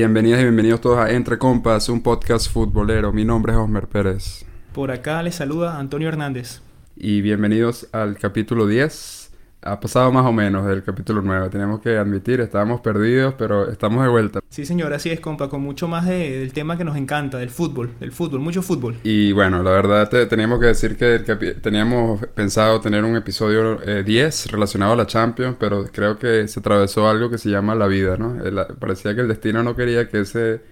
Bienvenidas y bienvenidos todos a Entre Compas, un podcast futbolero. Mi nombre es Osmer Pérez. Por acá les saluda Antonio Hernández. Y bienvenidos al capítulo 10 ha pasado más o menos del capítulo 9. Tenemos que admitir, estábamos perdidos, pero estamos de vuelta. Sí, señor, así es, compa, con mucho más del tema que nos encanta, del fútbol, del fútbol, mucho fútbol. Y bueno, la verdad teníamos que decir que teníamos pensado tener un episodio 10 eh, relacionado a la Champions, pero creo que se atravesó algo que se llama la vida, ¿no? parecía que el destino no quería que ese,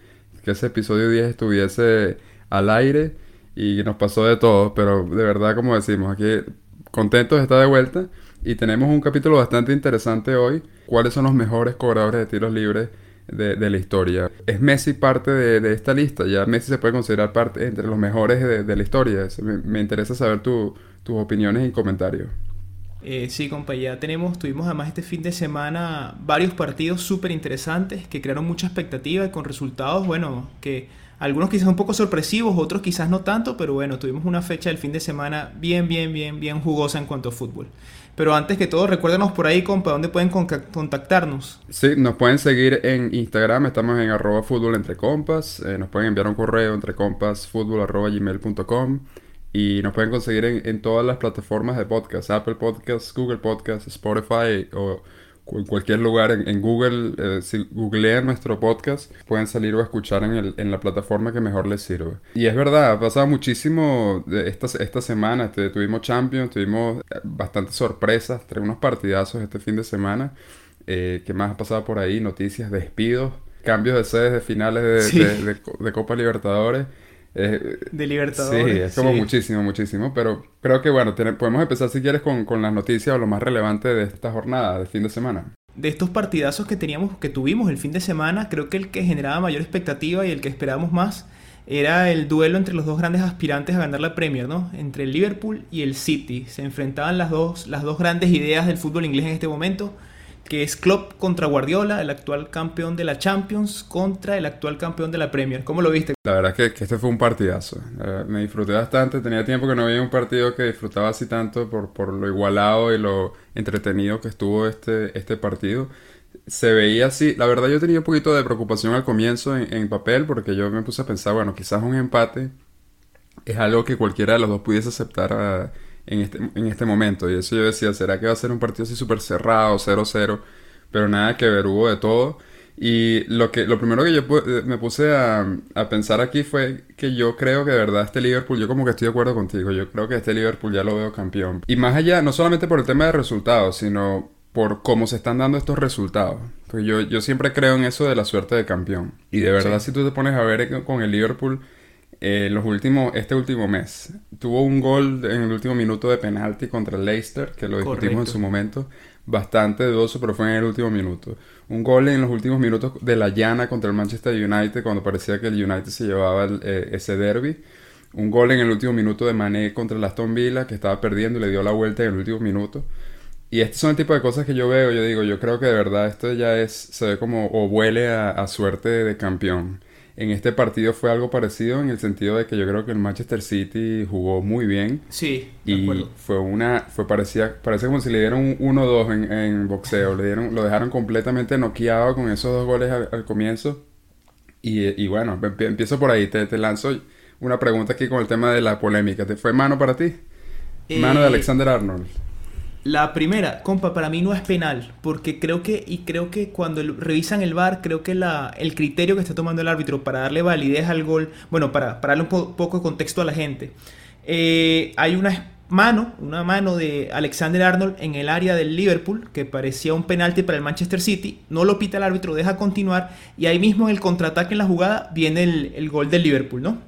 que ese episodio 10 estuviese al aire y nos pasó de todo, pero de verdad, como decimos, aquí contentos de estar de vuelta. Y tenemos un capítulo bastante interesante hoy. ¿Cuáles son los mejores cobradores de tiros libres de, la historia? ¿Es Messi parte de, esta lista? Ya Messi se puede considerar parte entre los mejores de, la historia. Me, interesa saber tus opiniones y comentarios. Eh, sí, compa, ya tenemos, tuvimos además este fin de semana varios partidos súper interesantes que crearon mucha expectativa y con resultados, bueno, que algunos quizás un poco sorpresivos, otros quizás no tanto, pero bueno, tuvimos una fecha del fin de semana bien, bien, bien, bien jugosa en cuanto a fútbol. Pero antes que todo, recuérdenos por ahí, compa, ¿dónde pueden contactarnos? Sí, nos pueden seguir en Instagram, estamos en arroba fútbol entre compas, eh, nos pueden enviar un correo entre compas gmail.com y nos pueden conseguir en, en, todas las plataformas de podcast, Apple Podcasts, Google Podcasts, Spotify o en cualquier lugar en, Google, eh, si googlean nuestro podcast, pueden salir o escuchar en, el, en, la plataforma que mejor les sirve. Y es verdad, ha pasado muchísimo esta, esta semana. Este, tuvimos Champions, tuvimos eh, bastantes sorpresas, unos partidazos este fin de semana. Eh, ¿Qué más ha pasado por ahí? Noticias, despidos, cambios de sedes de finales de, de Copa Libertadores. Eh, de Libertadores. Sí, es como muchísimo, muchísimo. Pero creo que bueno, podemos empezar si quieres con, con las noticias o lo más relevante de esta jornada, de fin de semana. De estos partidazos que teníamos, que tuvimos el fin de semana, creo que el que generaba mayor expectativa y el que esperábamos más era el duelo entre los dos grandes aspirantes a ganar la Premier, ¿no? Entre el Liverpool y el City. Se enfrentaban las dos, las dos grandes ideas del fútbol inglés en este momento que es Klopp contra Guardiola, el actual campeón de la Champions, contra el actual campeón de la Premier. ¿Cómo lo viste? La verdad es que, este fue un partidazo. me disfruté bastante. Tenía tiempo que no veía un partido que disfrutaba así tanto por, por lo igualado y lo entretenido que estuvo este, este partido. Se veía así. La verdad yo tenía un poquito de preocupación al comienzo en, en papel porque yo me puse a pensar, bueno, quizás un empate es algo que cualquiera de los dos pudiese aceptar a en este, en este momento. Y eso yo decía, ¿será que va a ser un partido así súper cerrado, 0-0? Pero nada que ver, hubo de todo. Y lo, que, lo primero que yo eh, me puse a, a, pensar aquí fue que yo creo que de verdad este Liverpool, yo como que estoy de acuerdo contigo, yo creo que este Liverpool ya lo veo campeón. Y más allá, no solamente por el tema de resultados, sino por cómo se están dando estos resultados. Porque yo, yo siempre creo en eso de la suerte de campeón. Y de verdad, si tú te pones a ver con el Liverpool eh, los últimos, este último mes. Tuvo un gol en el último minuto de penalti contra el Leicester, que lo discutimos en su momento. Bastante dudoso, pero fue en el último minuto. Un gol en los últimos minutos de la llana contra el Manchester United, cuando parecía que el United se llevaba eh, ese derby. Un gol en el último minuto de Mané contra el Aston Villa, que estaba perdiendo y le dio la vuelta en el último minuto. Y este son el tipo de cosas que yo veo, yo digo, yo creo que de verdad esto ya es, se ve como, o huele a suerte de campeón en este partido fue algo parecido en el sentido de que yo creo que el Manchester City jugó muy bien. Sí, y fue una, fue parecía, parece como si le dieron un 1-2 en, en, boxeo, le dieron, lo dejaron completamente noqueado con esos dos goles al, comienzo. Y, bueno, empiezo por ahí, te, te lanzo una pregunta aquí con el tema de la polémica. ¿Te fue mano para ti? Mano de eh, Alexander Arnold. La primera, compa, para mí no es penal, porque creo que, y creo que cuando revisan el VAR, creo que la, el criterio que está tomando el árbitro para darle validez al gol, bueno, para, darle un poco de contexto a la gente, eh, hay una mano, una mano de Alexander Arnold en el área del Liverpool, que parecía un penalti para el Manchester City, no lo pita el árbitro, deja continuar, y ahí mismo en el contraataque en la jugada viene el, el gol del Liverpool, ¿no?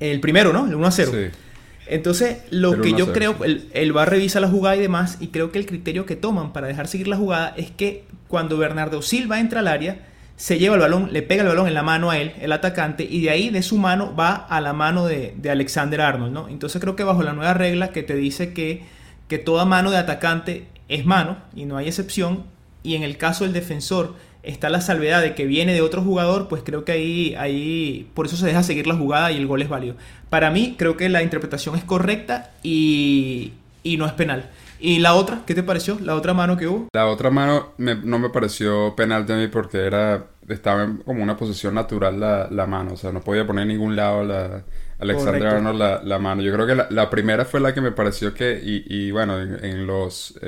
El primero, ¿no? El 1 a 0. Sí. Entonces, lo que yo creo, él, él, va a revisar la jugada y demás, y creo que el criterio que toman para dejar seguir la jugada es que cuando Bernardo Silva entra al área, se lleva el balón, le pega el balón en la mano a él, el atacante, y de ahí de su mano va a la mano de, Alexander Arnold, ¿no? Entonces creo que bajo la nueva regla que te dice que, que toda mano de atacante es mano, y no hay excepción, y en el caso del defensor está la salvedad de que viene de otro jugador, pues creo que ahí, ahí por eso se deja seguir la jugada y el gol es válido. Para mí creo que la interpretación es correcta y, y no es penal. ¿Y la otra? ¿Qué te pareció? ¿La otra mano que hubo? La otra mano no me pareció penal de mí porque era estaba en como una posición natural la, la mano, o sea, no podía poner en ningún lado la, Alexander Arnold la, la, mano. Yo creo que la, la, primera fue la que me pareció que, y, y bueno, en, los,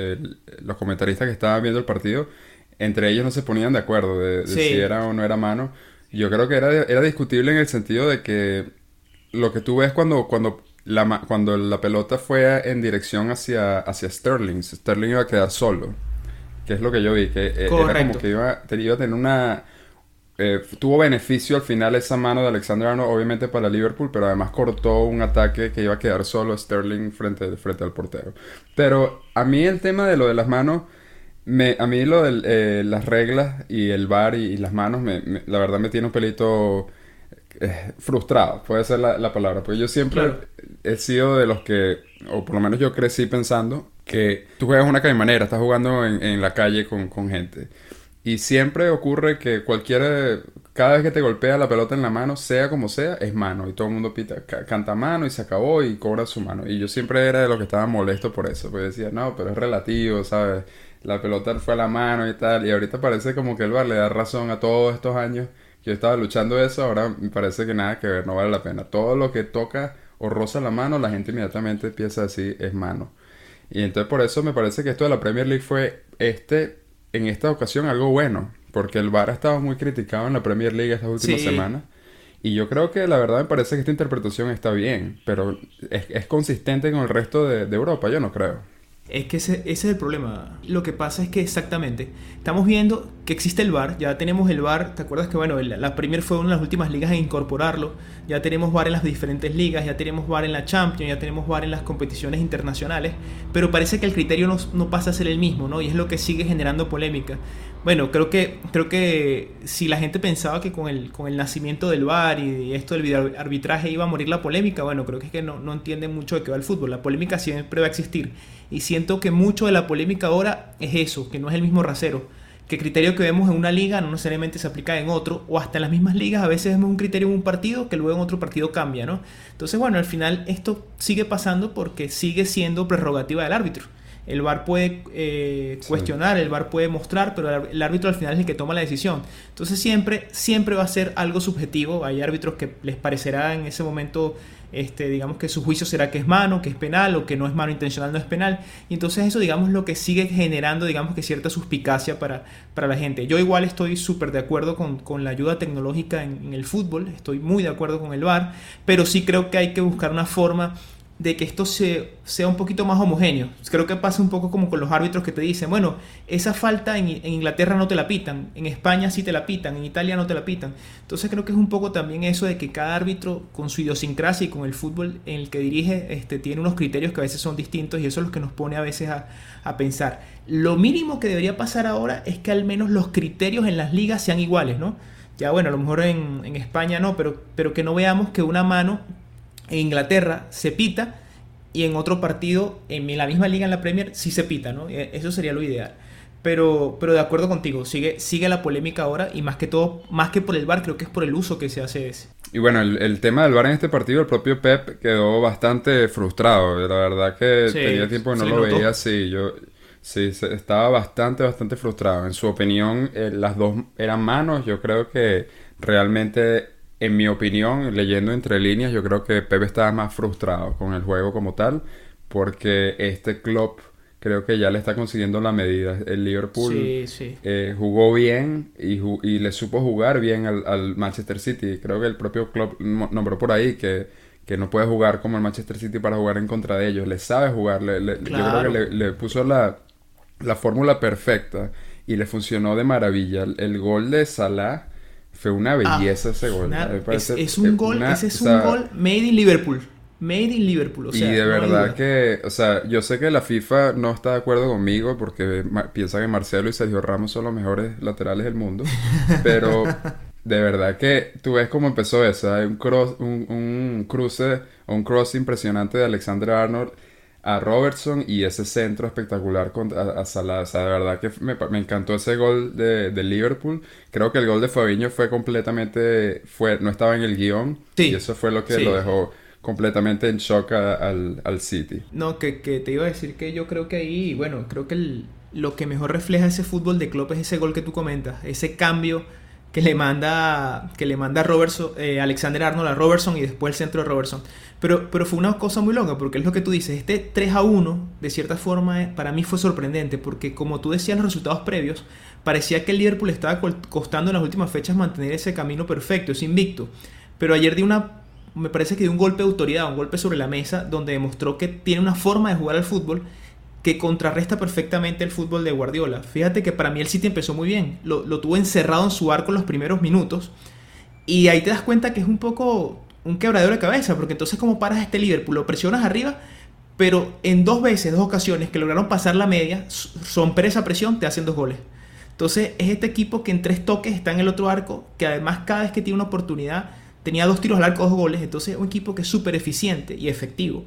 los comentaristas que estaban viendo el partido, entre ellos no se ponían de acuerdo de, si era o no era mano. Yo creo que era, era discutible en el sentido de que lo que tú ves cuando, cuando, la, cuando la pelota fue en dirección hacia, hacia Sterling, Sterling iba a quedar solo. Que es lo que yo vi, que eh, era como que iba, iba a tener una... Eh, tuvo beneficio al final esa mano de Alexander Arnold, obviamente para Liverpool, pero además cortó un ataque que iba a quedar solo Sterling frente, frente al portero. Pero a mí el tema de lo de las manos, me, a mí lo de eh, las reglas y el bar y, las manos, me, la verdad me tiene un pelito frustrado, puede ser la, palabra, porque yo siempre he sido de los que, o por lo menos yo crecí pensando que tú juegas una manera estás jugando en, la calle con, gente. Y siempre ocurre que cualquier, cada vez que te golpea la pelota en la mano, sea como sea, es mano. Y todo el mundo pita, canta mano y se acabó y cobra su mano. Y yo siempre era de los que estaba molesto por eso, porque decía, no, pero es relativo, ¿sabes? La pelota fue a la mano y tal. Y ahorita parece como que el bar le da razón a todos estos años yo estaba luchando eso, ahora me parece que nada que ver, no vale la pena. Todo lo que toca o roza la mano, la gente inmediatamente empieza a decir es mano. Y entonces por eso me parece que esto de la Premier League fue este, en esta ocasión algo bueno, porque el VAR ha estado muy criticado en la Premier League estas últimas semanas. Y yo creo que la verdad me parece que esta interpretación está bien, pero es, consistente con el resto de, de Europa, yo no creo. Es que ese, es el problema. Lo que pasa es que exactamente, estamos viendo que existe el VAR, ya tenemos el VAR, ¿te acuerdas que bueno, la Premier fue una de las últimas ligas en incorporarlo? Ya tenemos VAR en las diferentes ligas, ya tenemos VAR en la Champions, ya tenemos VAR en las competiciones internacionales, pero parece que el criterio no, no pasa a ser el mismo, ¿no? Y es lo que sigue generando polémica. Bueno, creo que, creo que si la gente pensaba que con el, con el nacimiento del VAR y esto del arbitraje iba a morir la polémica, bueno, creo que es que no, no entienden mucho de qué va el fútbol. La polémica siempre va a existir. Y siento que mucho de la polémica ahora es eso, que no es el mismo rasero. Que criterio que vemos en una liga no necesariamente se aplica en otro, o hasta en las mismas ligas a veces vemos un criterio en un partido que luego en otro partido cambia, ¿no? Entonces, bueno, al final esto sigue pasando porque sigue siendo prerrogativa del árbitro. El VAR puede eh, cuestionar, el VAR puede mostrar, pero el árbitro al final es el que toma la decisión. Entonces siempre, siempre va a ser algo subjetivo. Hay árbitros que les parecerá en ese momento, este, digamos que su juicio será que es mano, que es penal, o que no es mano intencional, no es penal. Y entonces eso, digamos, lo que sigue generando, digamos que cierta suspicacia para, para la gente. Yo igual estoy súper de acuerdo con, la ayuda tecnológica en, en el fútbol, estoy muy de acuerdo con el VAR, pero sí creo que hay que buscar una forma de que esto sea un poquito más homogéneo. Creo que pasa un poco como con los árbitros que te dicen, bueno, esa falta en, Inglaterra no te la pitan, en España sí te la pitan, en Italia no te la pitan. Entonces creo que es un poco también eso de que cada árbitro con su idiosincrasia y con el fútbol en el que dirige este, tiene unos criterios que a veces son distintos y eso es lo que nos pone a veces a, pensar. Lo mínimo que debería pasar ahora es que al menos los criterios en las ligas sean iguales, ¿no? Ya bueno, a lo mejor en, en España no, pero, pero que no veamos que una mano en Inglaterra se pita y en otro partido, en la misma liga en la Premier, sí se pita, ¿no? E, eso sería lo ideal. Pero, pero de acuerdo contigo, sigue, sigue la polémica ahora y más que todo, más que por el VAR, creo que es por el uso que se hace de ese. Y bueno, el, tema del VAR en este partido, el propio Pep quedó bastante frustrado. La verdad que tenía tiempo que no lo veía así. Yo, sí, estaba bastante, bastante frustrado. En su opinión, eh, las dos eran manos. Yo creo que realmente en mi opinión, leyendo entre líneas, yo creo que Pepe estaba más frustrado con el juego como tal, porque este club creo que ya le está consiguiendo la medida. El Liverpool eh, jugó bien y, y, le supo jugar bien al, Manchester City. Creo que el propio club nombró por ahí que, que, no puede jugar como el Manchester City para jugar en contra de ellos. Le sabe jugar. Yo creo que le, le puso la, la fórmula perfecta y le funcionó de maravilla. El, gol de Salah fue una ah, belleza ese gol. es, un gol, ese es un gol made in Liverpool. Made in Liverpool. y de verdad que, o sea, yo sé que la FIFA no está de acuerdo conmigo porque piensa que Marcelo y Sergio Ramos son los mejores laterales del mundo. Pero de verdad que tú ves cómo empezó eso. Hay un, cross, un, un cruce, un cross impresionante de Alexander Arnold a Robertson y ese centro espectacular contra, a, Salah. O sea, de verdad que me, encantó ese gol de, Liverpool. Creo que el gol de Fabiño fue completamente... Fue, no estaba en el guion. Y eso fue lo que lo dejó completamente en shock al, al, City. No, que, que, te iba a decir que yo creo que ahí, bueno, creo que lo que mejor refleja ese fútbol de Klopp es ese gol que tú comentas. Ese cambio que le manda, que le manda Robertson, eh, Alexander Arnold a Robertson y después el centro de Robertson. Pero, pero fue una cosa muy loca, porque es lo que tú dices, este 3 a 1, de cierta forma, eh, para mí fue sorprendente, porque como tú decías los resultados previos, parecía que el Liverpool estaba costando en las últimas fechas mantener ese camino perfecto, ese invicto. Pero ayer dio una, me parece que dio un golpe de autoridad, un golpe sobre la mesa, donde demostró que tiene una forma de jugar al fútbol que contrarresta perfectamente el fútbol de Guardiola. Fíjate que para mí el City empezó muy bien, lo, tuvo encerrado en su arco los primeros minutos y ahí te das cuenta que es un poco un quebradero de cabeza, porque entonces como paras este Liverpool, lo presionas arriba, pero en dos veces, dos ocasiones que lograron pasar la media, romper esa presión, te hacen dos goles. Entonces es este equipo que en tres toques está en el otro arco, que además cada vez que tiene una oportunidad tenía dos tiros al arco, dos goles, entonces es un equipo que es súper eficiente y efectivo.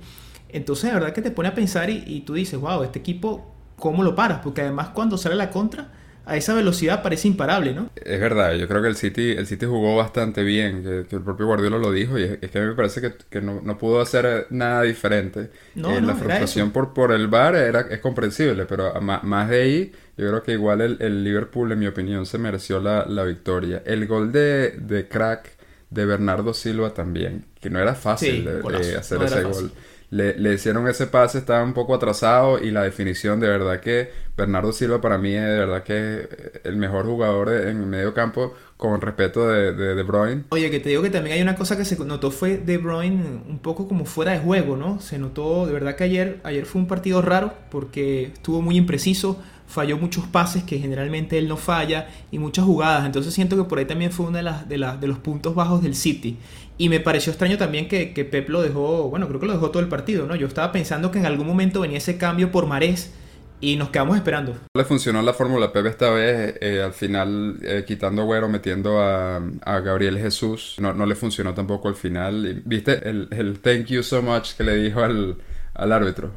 Entonces, de verdad que te pone a pensar y, tú dices, wow, este equipo, ¿cómo lo paras? Porque además cuando sale la contra, a esa velocidad parece imparable, ¿no? Es verdad, yo creo que el City, el City jugó bastante bien, que, el propio Guardiola lo dijo, y es, que a mí me parece que, no, pudo hacer nada diferente. No, eh, la frustración por, por el VAR era, es comprensible, pero más, de ahí, yo creo que igual el, Liverpool, en mi opinión, se mereció la, victoria. El gol de, de crack de Bernardo Silva también, que no era fácil de, hacer ese gol le, le, hicieron ese pase, estaba un poco atrasado y la definición de verdad que Bernardo Silva para mí es de verdad que el mejor jugador en el medio campo con respeto de, de, de, Bruyne. Oye, que te digo que también hay una cosa que se notó fue De Bruyne un poco como fuera de juego, ¿no? Se notó, de verdad que ayer, ayer fue un partido raro porque estuvo muy impreciso, falló muchos pases que generalmente él no falla y muchas jugadas, entonces siento que por ahí también fue uno de, las, de, de los puntos bajos del City. Y me pareció extraño también que, que, Pep lo dejó, bueno, creo que lo dejó todo el partido, ¿no? Yo estaba pensando que en algún momento venía ese cambio por Marés y nos quedamos esperando. Le funcionó la fórmula Pep esta vez, eh, al final eh, quitando a Güero, metiendo a, a, Gabriel Jesús, no, no le funcionó tampoco al final. ¿Viste el, el thank you so much que le dijo al, al árbitro?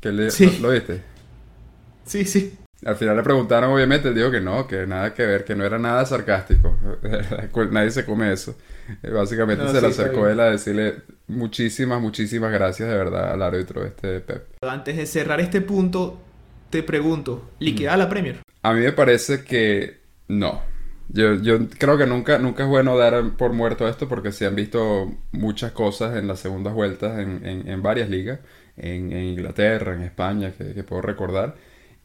Que le, sí. ¿Lo viste? Sí, sí. Al final le preguntaron, obviamente, él dijo que no, que nada que ver, que no era nada sarcástico. Nadie se come eso. Eh, básicamente se le acercó él a decirle muchísimas, muchísimas gracias de verdad al árbitro este Pep. Antes de cerrar este punto, te pregunto, ¿liquida la Premier? A mí me parece que no. Yo, yo creo que nunca, nunca es bueno dar por muerto esto porque se han visto muchas cosas en las segundas vueltas en, en, varias ligas, en, Inglaterra, en España, que, que puedo recordar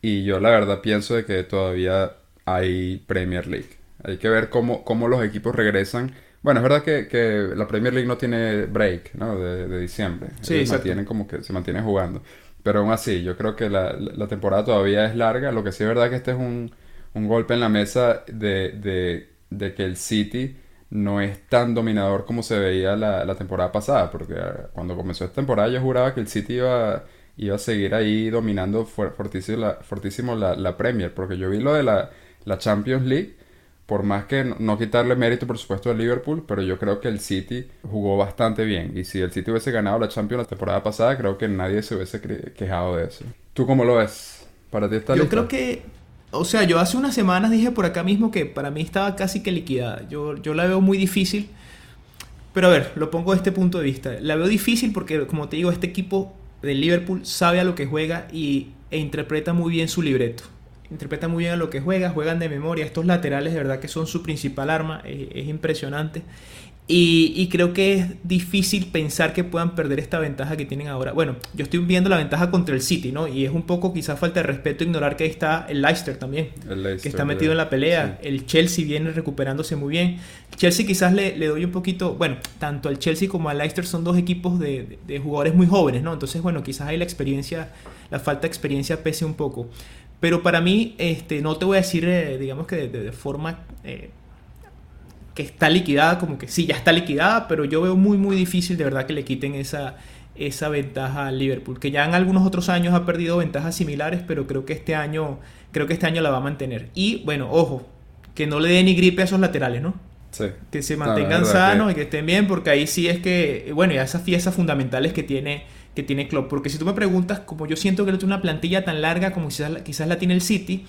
y yo la verdad pienso de que todavía hay Premier League. Hay que ver cómo, cómo los equipos regresan. Bueno, es verdad que, que la Premier League no tiene break, ¿no? De, de diciembre. Sí, se mantienen como que se mantienen jugando. Pero aún así, yo creo que la, la, temporada todavía es larga. Lo que sí es verdad que este es un, un golpe en la mesa de, de, de, que el City no es tan dominador como se veía la, la temporada pasada. Porque ah, cuando comenzó esta temporada yo juraba que el City iba iba a seguir ahí dominando fortísimo, la, fortísimo la, Premier, porque yo vi lo de la, la Champions League, por más que no, quitarle mérito por supuesto al Liverpool, pero yo creo que el City jugó bastante bien, y si el City hubiese ganado la Champions la temporada pasada, creo que nadie se hubiese quejado de eso. ¿Tú cómo lo ves? ¿Para ti está Yo creo que o sea, yo hace unas semanas dije por acá mismo que para mí estaba casi que liquidada. Yo, yo la veo muy difícil. Pero a ver, lo pongo de este punto de vista. La veo difícil porque, como te digo, este equipo del Liverpool sabe a lo que juega y, e interpreta muy bien su libreto. Interpreta muy bien a lo que juega, juegan de memoria. Estos laterales de verdad que son su principal arma, es impresionante. Y, creo que es difícil pensar que puedan perder esta ventaja que tienen ahora. Bueno, yo estoy viendo la ventaja contra el City, ¿no? Y es un poco quizás falta de respeto ignorar que ahí está el Leicester también, que está metido en la pelea. El Chelsea viene recuperándose muy bien. Chelsea quizás le, le, doy un poquito, bueno, tanto al Chelsea como al Leicester son dos equipos de, de, jugadores muy jóvenes, ¿no? Entonces, bueno, quizás ahí la experiencia, la falta de experiencia pese un poco. Pero para mí, este, no te voy a decir, eh, digamos que de, forma... Eh, que está liquidada, como que sí, ya está liquidada, pero yo veo muy, muy difícil de verdad que le quiten esa, esa ventaja al Liverpool, que ya en algunos otros años ha perdido ventajas similares, pero creo que este año, creo que este año la va a mantener. Y bueno, ojo, que no le dé ni gripe a esos laterales, ¿no? Sí. Que se mantengan sanos y que estén bien, porque ahí sí es que, bueno, ya esas piezas fundamentales que tiene, que tiene Klopp. Porque si tú me preguntas, como yo siento que no tiene una plantilla tan larga como quizás, quizás la tiene el City,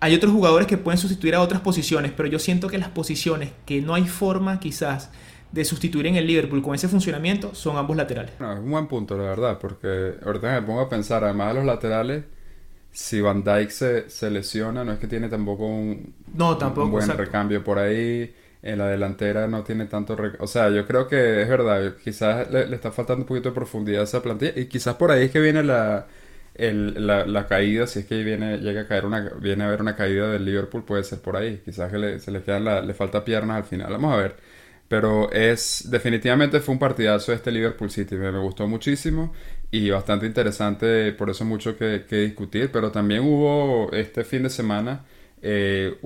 hay otros jugadores que pueden sustituir a otras posiciones, pero yo siento que las posiciones que no hay forma quizás de sustituir en el Liverpool con ese funcionamiento son ambos laterales. No, es un buen punto, la verdad, porque ahorita me pongo a pensar, además de los laterales, si Van Dijk se, se lesiona, no es que tiene tampoco un, no, tampoco, un buen recambio por ahí. En la delantera no tiene tanto... O sea, yo creo que es verdad. Quizás le, está faltando un poquito de profundidad a esa plantilla. Y quizás por ahí es que viene la, el, la, caída. Si es que viene, llega a caer una... Viene a haber una caída del Liverpool, puede ser por ahí. Quizás que le, se le quedan la, le falta piernas al final. Vamos a ver. Pero es... Definitivamente fue un partidazo este Liverpool City. Me, gustó muchísimo y bastante interesante, por eso mucho que, discutir, pero también hubo este fin de semana eh,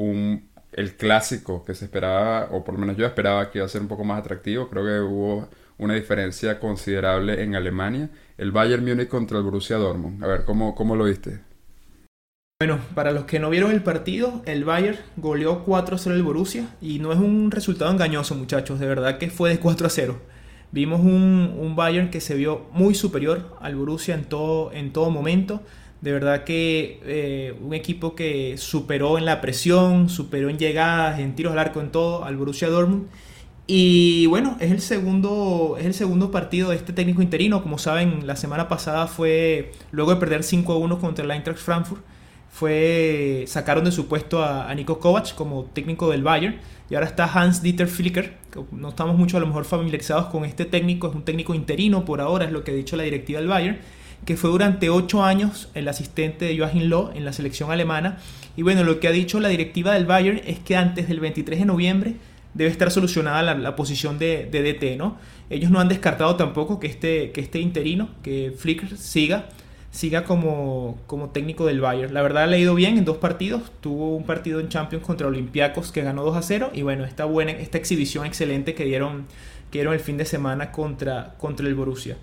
el clásico que se esperaba, o por lo menos yo esperaba que iba a ser un poco más atractivo, creo que hubo una diferencia considerable en Alemania, el Bayern Múnich contra el Borussia Dortmund. A ver, ¿cómo, cómo lo viste? Bueno, para los que no vieron el partido, el Bayern goleó 4 0 el Borussia y no es un resultado engañoso, muchachos, de verdad que fue de 4 a 0. Vimos un, Bayern que se vio muy superior al Borussia en todo, en todo momento. De verdad que eh, un equipo que superó en la presión, superó en llegadas, en tiros al arco, en todo al Borussia Dortmund. Y bueno, es el segundo, es el segundo partido de este técnico interino. Como saben, la semana pasada fue, luego de perder 5 a 1 contra el Eintracht Frankfurt, fue, sacaron de su puesto a, a Nico Kovac como técnico del Bayern y ahora está Hans Dieter Flicker, que no estamos mucho a lo mejor familiarizados con este técnico, es un técnico interino por ahora, es lo que ha dicho la directiva del Bayern, que fue durante ocho años el asistente de Joachim Loh en la selección alemana. Y bueno, lo que ha dicho la directiva del Bayern es que antes del 23 de noviembre debe estar solucionada la, posición de, de, DT, ¿no? Ellos no han descartado tampoco que este, que este interino, que Flicker siga siga como, como técnico del Bayern. La verdad ha ido bien en dos partidos. Tuvo un partido en Champions contra Olympiacos que ganó 2 a 0. Y bueno, esta buena, esta exhibición excelente que dieron, que dieron el fin de semana contra, contra el Borussia.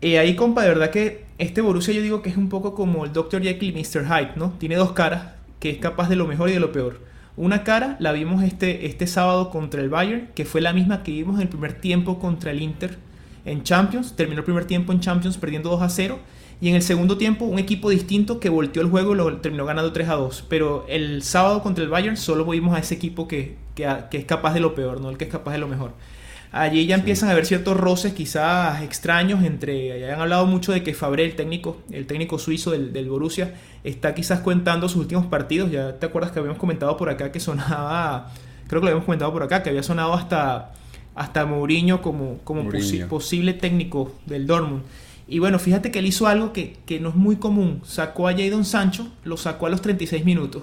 Y ahí, compa, de verdad que este Borussia yo digo que es un poco como el Dr. Jekyll y Mr. Hyde, ¿no? Tiene dos caras, que es capaz de lo mejor y de lo peor. Una cara la vimos este, este sábado contra el Bayern, que fue la misma que vimos en el primer tiempo contra el Inter en Champions. Terminó el primer tiempo en Champions perdiendo 2 a 0 y en el segundo tiempo, un equipo distinto que volteó el juego y lo terminó ganando 3 a 2. Pero el sábado contra el Bayern solo vimos a ese equipo que, que, es capaz de lo peor, no el que es capaz de lo mejor. Allí ya empiezan a haber ciertos roces quizás extraños entre... Ya han hablado mucho de que Fabre, el técnico, el técnico suizo del, del, Borussia, está quizás cuentando sus últimos partidos. Ya te acuerdas que habíamos comentado por acá que sonaba... Creo que lo habíamos comentado por acá, que había sonado hasta, hasta Mourinho como, como posible técnico del Dortmund. Y bueno, fíjate que él hizo algo que, no es muy común. Sacó a Jadon Sancho, lo sacó a los 36 minutos.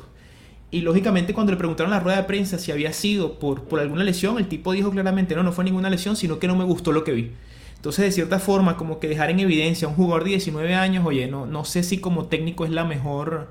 Y lógicamente cuando le preguntaron en la rueda de prensa si había sido por, por alguna lesión, el tipo dijo claramente, no, no fue ninguna lesión, sino que no me gustó lo que vi. Entonces, de cierta forma, como que dejar en evidencia a un jugador de 19 años, oye, no, no sé si como técnico es la mejor,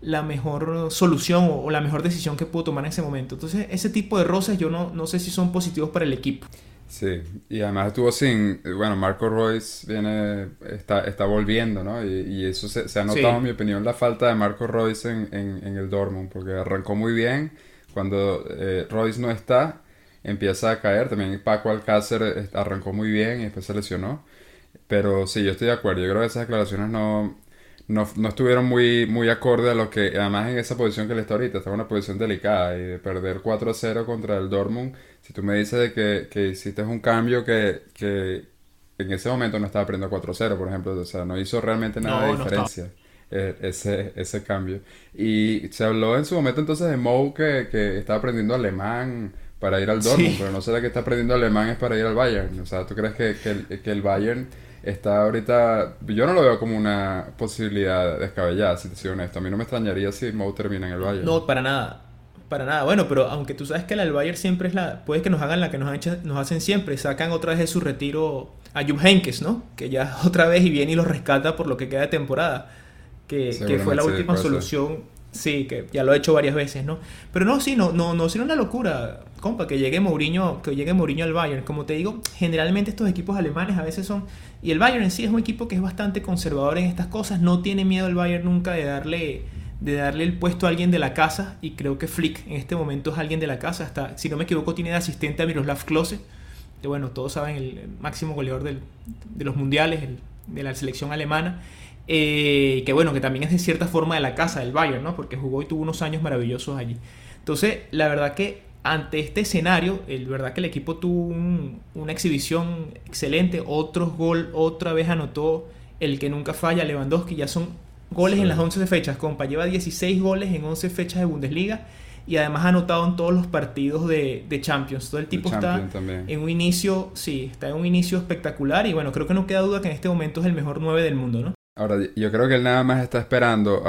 la mejor solución o, la mejor decisión que puedo tomar en ese momento. Entonces, ese tipo de roces yo no, no sé si son positivos para el equipo. Sí, y además estuvo sin, bueno, Marco Royce viene, está, está volviendo, ¿no? Y, eso se, se, ha notado, en mi opinión, la falta de Marco Royce en, en, el Dortmund, porque arrancó muy bien, cuando eh, Royce no está, empieza a caer, también Paco Alcácer eh, arrancó muy bien y después se lesionó, pero sí, yo estoy de acuerdo, yo creo que esas declaraciones no, no, no, estuvieron muy, muy acorde a lo que, además en esa posición que él está ahorita, está en una posición delicada y de perder 4 a 0 contra el Dortmund, si tú me dices de que, que hiciste un cambio que, que en ese momento no estaba perdiendo 4 a 0, por ejemplo, o sea, no hizo realmente nada de diferencia. Eh, ese, ese cambio. Y se habló en su momento entonces de Mou que, que estaba aprendiendo alemán para ir al Dortmund, pero no será que está aprendiendo alemán es para ir al Bayern. O sea, ¿tú crees que, que, el, que el Bayern está ahorita. Yo no lo veo como una posibilidad descabellada, si te soy honesto. A mí no me extrañaría si Mou termina en el Bayern. No, para nada. Para nada. Bueno, pero aunque tú sabes que la del Bayern siempre es la. Puede que nos hagan la que nos, nos hacen siempre. Sacan otra vez de su retiro a Jupp Heynckes, ¿no? Que ya otra vez y viene y los rescata por lo que queda de temporada. Que, que fue la última solución Sí, que ya lo he hecho varias veces, ¿no? Pero no, sí, no, no, no, una locura, compa, que llegue Mourinho, que llegue Mourinho al Bayern. Como te digo, generalmente estos equipos alemanes a veces son, y el Bayern en sí es un equipo que es bastante conservador en estas cosas, no tiene miedo el Bayern nunca de darle, de darle el puesto a alguien de la casa, y creo que Flick en este momento es alguien de la casa, hasta, si no me equivoco, tiene de asistente a Miroslav Klose, que bueno, todos saben, el máximo goleador de los mundiales, de la selección alemana. Eh, que bueno, que también es de cierta forma de la casa del Bayern, ¿no? Porque jugó y tuvo unos años maravillosos allí. Entonces, la verdad que ante este escenario, el verdad que el equipo tuvo una exhibición excelente, otro gol, otra vez anotó el que nunca falla, Lewandowski, ya son goles en las 11 fechas, compa. Lleva 16 goles en 11 fechas de Bundesliga y además ha anotado en todos los partidos de, de Champions. Todo el tipo está en un inicio, sí, está en un inicio espectacular y bueno, creo que no queda duda que en este momento es el mejor 9 del mundo, ¿no? Ahora, yo creo que él nada más está esperando,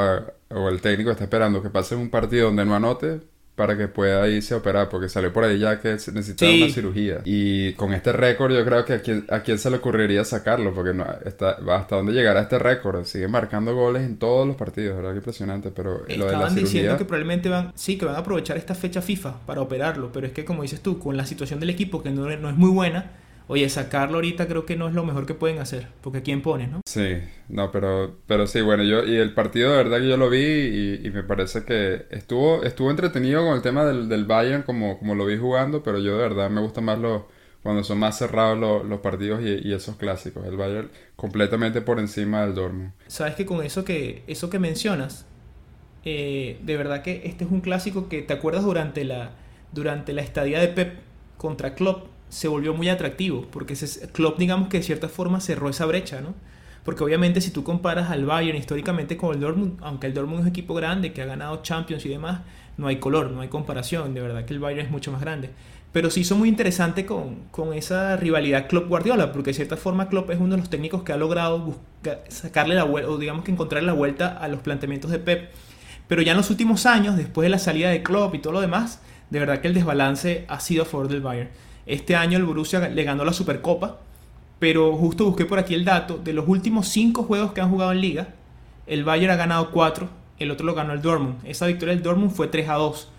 o el técnico está esperando que pase un partido donde no anote para que pueda irse a operar, porque salió por ahí ya que necesitaba una cirugía. Y con este récord yo creo que a quién, a quién se le ocurriría sacarlo, porque no, está, hasta dónde llegará este récord. Sigue marcando goles en todos los partidos, ¿verdad? Qué impresionante, pero lo de la cirugía... diciendo que probablemente van, sí, que van a aprovechar esta fecha FIFA para operarlo, pero es que como dices tú, con la situación del equipo que no, no es muy buena, oye, sacarlo ahorita creo que no es lo mejor que pueden hacer, porque quién pone, ¿no? Sí, no, pero, pero sí, bueno, yo, y el partido de verdad que yo lo vi y, me parece que estuvo, estuvo entretenido con el tema del, del Bayern como, como lo vi jugando, pero yo de verdad me gusta más los, cuando son más cerrados los, partidos y, esos clásicos, el Bayern completamente por encima del Dortmund. Sabes que con eso que, eso que mencionas, eh, de verdad que este es un clásico que te acuerdas durante la, durante la estadía de Pep contra Klopp, se volvió muy atractivo, porque ese, Klopp digamos que de cierta forma cerró esa brecha, ¿no? Porque obviamente si tú comparas al Bayern históricamente con el Dortmund, aunque el Dortmund es un equipo grande que ha ganado Champions y demás, no hay color, no hay comparación, de verdad que el Bayern es mucho más grande. Pero sí hizo muy interesante con, con esa rivalidad Klopp-Guardiola, porque de cierta forma Klopp es uno de los técnicos que ha logrado sacarle la vuelta, o digamos que encontrarle la vuelta a los planteamientos de Pep. Pero ya en los últimos años, después de la salida de Klopp y todo lo demás, de verdad que el desbalance ha sido a favor del Bayern. Este año el Borussia le ganó la Supercopa, pero justo busqué por aquí el dato, de los últimos 5 juegos que han jugado en liga, el Bayern ha ganado 4, el otro lo ganó el Dortmund. Esa victoria del Dortmund fue 3 a 2.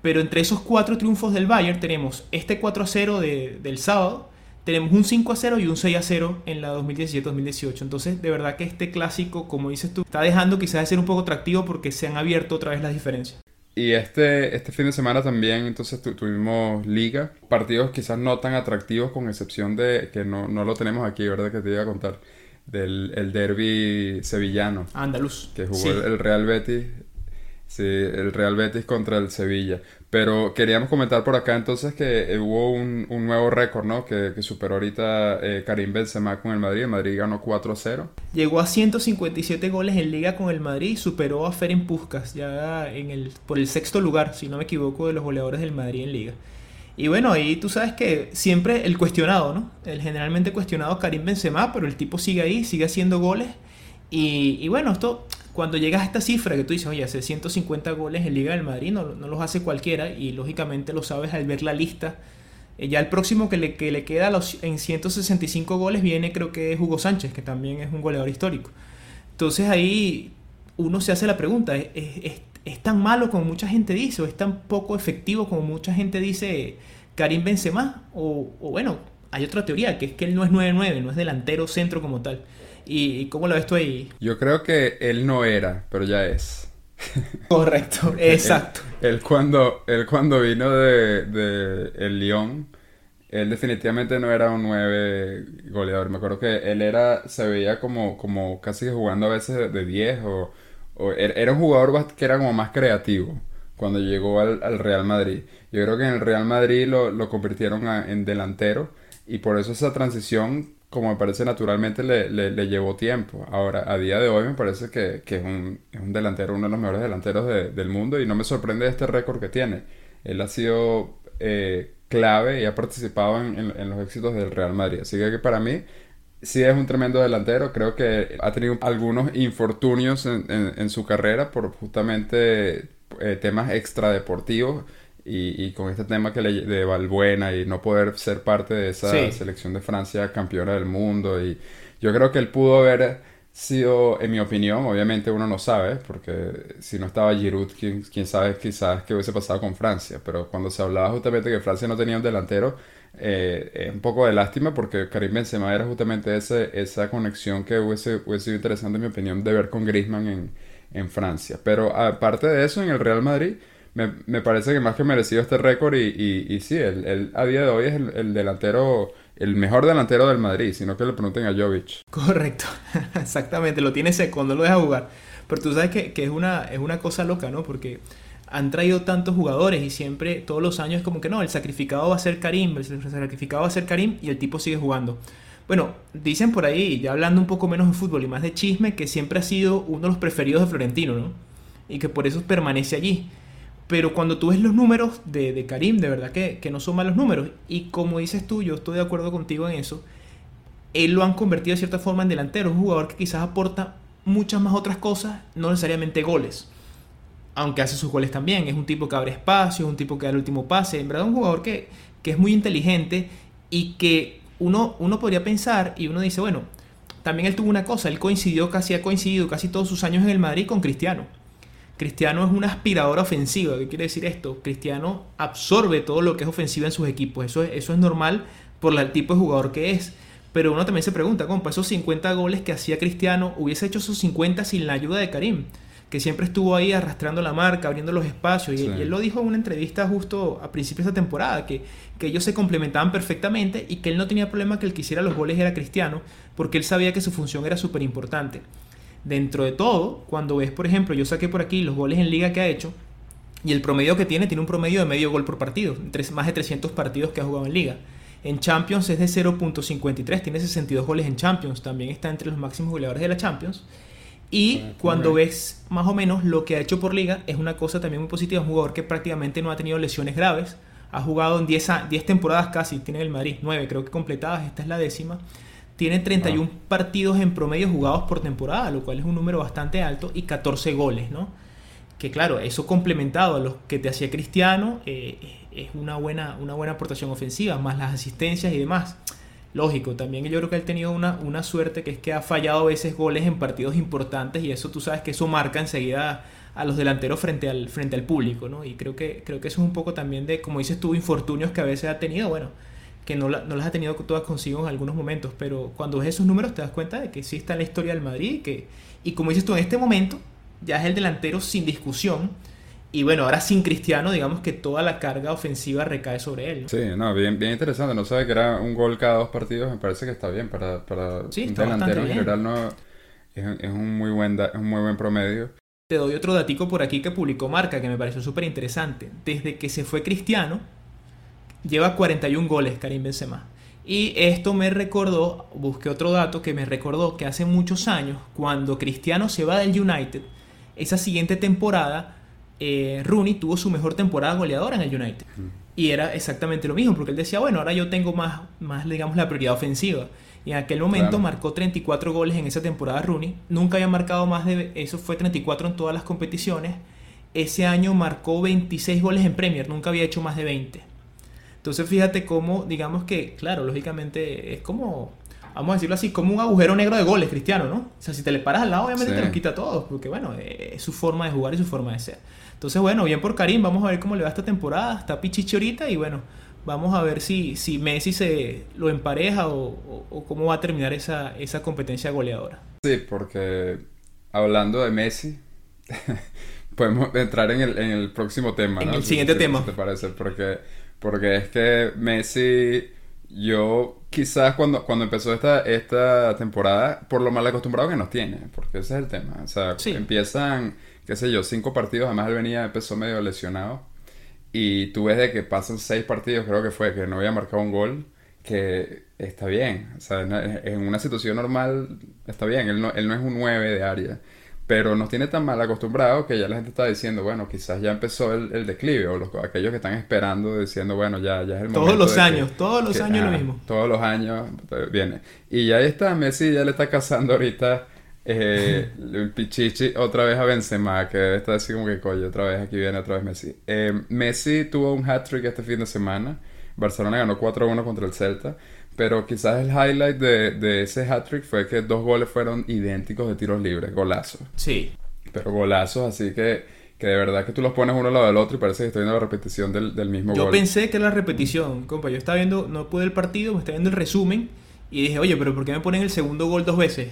Pero entre esos 4 triunfos del Bayern tenemos este 4 a 0 del sábado, tenemos un 5 a 0 y un 6 a 0 en la 2017-2018. Entonces, de verdad que este clásico, como dices tú, está dejando quizás de ser un poco atractivo porque se han abierto otra vez las diferencias. Y este, este fin de semana también, entonces tuvimos liga, partidos quizás no tan atractivos, con excepción de que no, no lo tenemos aquí, ¿verdad? Que te iba a contar, del el derby sevillano. Andaluz. Que jugó el Real Betis Sí, el Real Betis contra el Sevilla. Pero queríamos comentar por acá entonces que hubo un, nuevo récord, ¿no? Que, superó ahorita eh, Karim Benzema con el Madrid. El Madrid ganó 4-0. Llegó a 157 goles en liga con el Madrid y superó a Ferenc Puskas ya en el, por el sexto lugar, si no me equivoco, de los goleadores del Madrid en liga. Y bueno, ahí tú sabes que siempre el cuestionado, ¿no? El generalmente cuestionado Karim Benzema, pero el tipo sigue ahí, sigue haciendo goles. Y, y bueno, esto cuando llegas a esta cifra que tú dices, oye, hace 150 goles en Liga del Madrid, no, los hace cualquiera y lógicamente lo sabes al ver la lista. Eh, ya el próximo que le, que le queda los, en 165 goles viene creo que es Hugo Sánchez, que también es un goleador histórico. Entonces ahí uno se hace la pregunta, ¿es, tan malo como mucha gente dice o es tan poco efectivo como mucha gente dice Karim Benzema? O, o bueno, hay otra teoría, que es que él no es 9-9, no es delantero centro como tal. ¿Y cómo lo ves tú ahí? Yo creo que él no era, pero ya es. Correcto, exacto. él, cuando, él cuando vino de, el Lyon, él definitivamente no era un 9 goleador. Me acuerdo que él era, se veía como, como casi jugando a veces de 10 o, er, era un jugador que era como más creativo cuando llegó al, Real Madrid. Yo creo que en el Real Madrid lo, lo convirtieron en delantero y por eso esa transición como me parece naturalmente, le, le, llevó tiempo. Ahora, a día de hoy me parece que, que es, un, es, un, delantero, uno de los mejores delanteros del mundo y no me sorprende este récord que tiene. Él ha sido eh, clave y ha participado en, en, los éxitos del Real Madrid. Así que para mí sí es un tremendo delantero. Creo que ha tenido algunos infortunios en, en su carrera por justamente eh, temas extradeportivos y, con este tema que le, de Valbuena y no poder ser parte de esa selección de Francia campeona del mundo y yo creo que él pudo haber sido, en mi opinión, obviamente uno no sabe, porque si no estaba Giroud, quién, quién sabe quizás qué hubiese pasado con Francia, pero cuando se hablaba justamente que Francia no tenía un delantero, eh, es un poco de lástima porque Karim Benzema era justamente ese, esa conexión que hubiese, hubiese sido interesante, en mi opinión, de ver con Griezmann en, en Francia. Pero aparte de eso, en el Real Madrid me, me, parece que más que merecido este récord y, y, y sí, él, a día de hoy es el, delantero, el mejor delantero del Madrid, sino que le pregunten a Jovic. Correcto, exactamente, lo tiene seco, no lo deja jugar. Pero tú sabes que, que, es, una, es una cosa loca, ¿no? Porque han traído tantos jugadores y siempre, todos los años, es como que no, el sacrificado va a ser Karim, el sacrificado va a ser Karim y el tipo sigue jugando. Bueno, dicen por ahí, ya hablando un poco menos de fútbol y más de chisme, que siempre ha sido uno de los preferidos de Florentino, ¿no? Y que por eso permanece allí. Pero cuando tú ves los números de, Karim, de verdad que, que, no son malos números. Y como dices tú, yo estoy de acuerdo contigo en eso. Él lo han convertido de cierta forma en delantero. Un jugador que quizás aporta muchas más otras cosas, no necesariamente goles. Aunque hace sus goles también. Es un tipo que abre espacio, es un tipo que da el último pase. En verdad, un jugador que, que es muy inteligente y que uno, uno podría pensar y uno dice, bueno, también él tuvo una cosa. Él coincidió, casi ha coincidido casi todos sus años en el Madrid con Cristiano. Cristiano es una aspiradora ofensiva. ¿Qué quiere decir esto? Cristiano absorbe todo lo que es ofensiva en sus equipos. Eso es, eso es normal por el tipo de jugador que es. Pero uno también se pregunta, compa, esos 50 goles que hacía Cristiano, hubiese hecho esos 50 sin la ayuda de Karim, que siempre estuvo ahí arrastrando la marca, abriendo los espacios. Y, él lo dijo en una entrevista justo a principios de esta temporada, que, que ellos se complementaban perfectamente y que él no tenía problema que el que hiciera los goles era Cristiano, porque él sabía que su función era súper importante dentro de todo, cuando ves, por ejemplo, yo saqué por aquí los goles en liga que ha hecho, y el promedio que tiene, tiene un promedio de medio gol por partido, más de 300 partidos que ha jugado en liga. En Champions es de 0.53, tiene 62 goles en Champions, también está entre los máximos goleadores de la Champions. Y cuando ves más o menos lo que ha hecho por liga, es una cosa también muy positiva, un jugador que prácticamente no ha tenido lesiones graves, ha jugado en 10, 10 temporadas casi, tiene el Madrid 9 creo que completadas, esta es la décima tiene 31 ah. partidos en promedio jugados por temporada, lo cual es un número bastante alto, y 14 goles, ¿no? Que claro, eso complementado a los que te hacía Cristiano, eh, es una buena, una buena aportación ofensiva, más las asistencias y demás. Lógico, también yo creo que él ha tenido una, una suerte que es que ha fallado a veces goles en partidos importantes y eso tú sabes que eso marca enseguida a los delanteros frente al, frente al público, ¿no? Y creo que, creo que eso es un poco también de, como dices tú, infortunios que a veces ha tenido, bueno, que no, no, las ha tenido todas consigo en algunos momentos, pero cuando ves esos números te das cuenta de que sí está en la historia del Madrid y que, y como dices tú, en este momento ya es el delantero sin discusión. Y bueno, ahora sin Cristiano, digamos que toda la carga ofensiva recae sobre él. Sí, no, bien, bien interesante. No sabe que era un gol cada dos partidos, me parece que está bien para, para un delantero en general. No, es, un muy buen es un muy buen promedio. Te doy otro datico por aquí que publicó Marca que me pareció súper interesante. Desde que se fue Cristiano, lleva 41 goles Karim Benzema. Y esto me recordó, busqué otro dato que me recordó que hace muchos años, cuando Cristiano se va del United, esa siguiente temporada, eh, Rooney tuvo su mejor temporada goleadora en el United. Y era exactamente lo mismo, porque él decía, bueno, ahora yo tengo más, más digamos, la prioridad ofensiva. Y en aquel momento marcó 34 goles en esa temporada Rooney. Nunca había marcado más de... Eso fue 34 en todas las competiciones. Ese año marcó 26 goles en Premier. Nunca había hecho más de 20. Entonces fíjate cómo, digamos que, claro, lógicamente es como, vamos a decirlo así, como un agujero negro de goles, Cristiano, ¿no? O sea, si te le paras al lado, obviamente te los quita a todos, porque bueno, es su forma de jugar y su forma de ser. Entonces, bueno, bien por Karim, vamos a ver cómo le va esta temporada, está pichichi ahorita y bueno, vamos a ver si, si Messi se lo empareja o, cómo va a terminar esa, esa competencia goleadora. Sí, porque hablando de Messi, podemos entrar en el, en el próximo tema, ¿no? En el siguiente tema. ¿Te parece? Porque porque es que Messi, yo quizás cuando, cuando empezó esta, esta temporada, por lo mal acostumbrado que nos tiene, porque ese es el tema. O sea, empiezan, qué sé yo, cinco partidos, además él venía, empezó medio lesionado. Y tú ves de que pasan seis partidos, creo que fue, que no había marcado un gol, que está bien. O sea, en una situación normal está bien. Él no, él no es un 9 de área pero nos tiene tan mal acostumbrados que ya la gente está diciendo, bueno, quizás ya empezó el, declive, o los, aquellos que están esperando diciendo, bueno, ya, ya es el momento. Todos los años, todos los años lo mismo. Todos los años viene. Y ya está, Messi ya le está cazando ahorita eh, el pichichi otra vez a Benzema, que está así como que, coño, otra vez aquí viene otra vez Messi. Eh, Messi tuvo un hat-trick este fin de semana. Barcelona ganó 4-1 contra el Celta. Pero quizás el highlight de, de ese hat-trick fue que dos goles fueron idénticos de tiros libres, golazos. Sí. Pero golazos, así que, que de verdad que tú los pones uno al lado del otro y parece que estoy viendo la repetición del, del mismo Yo gol. Yo pensé que era la repetición, compa. Yo estaba viendo, no pude el partido, me estaba viendo el resumen y dije, oye, pero ¿por qué me ponen el segundo gol dos veces?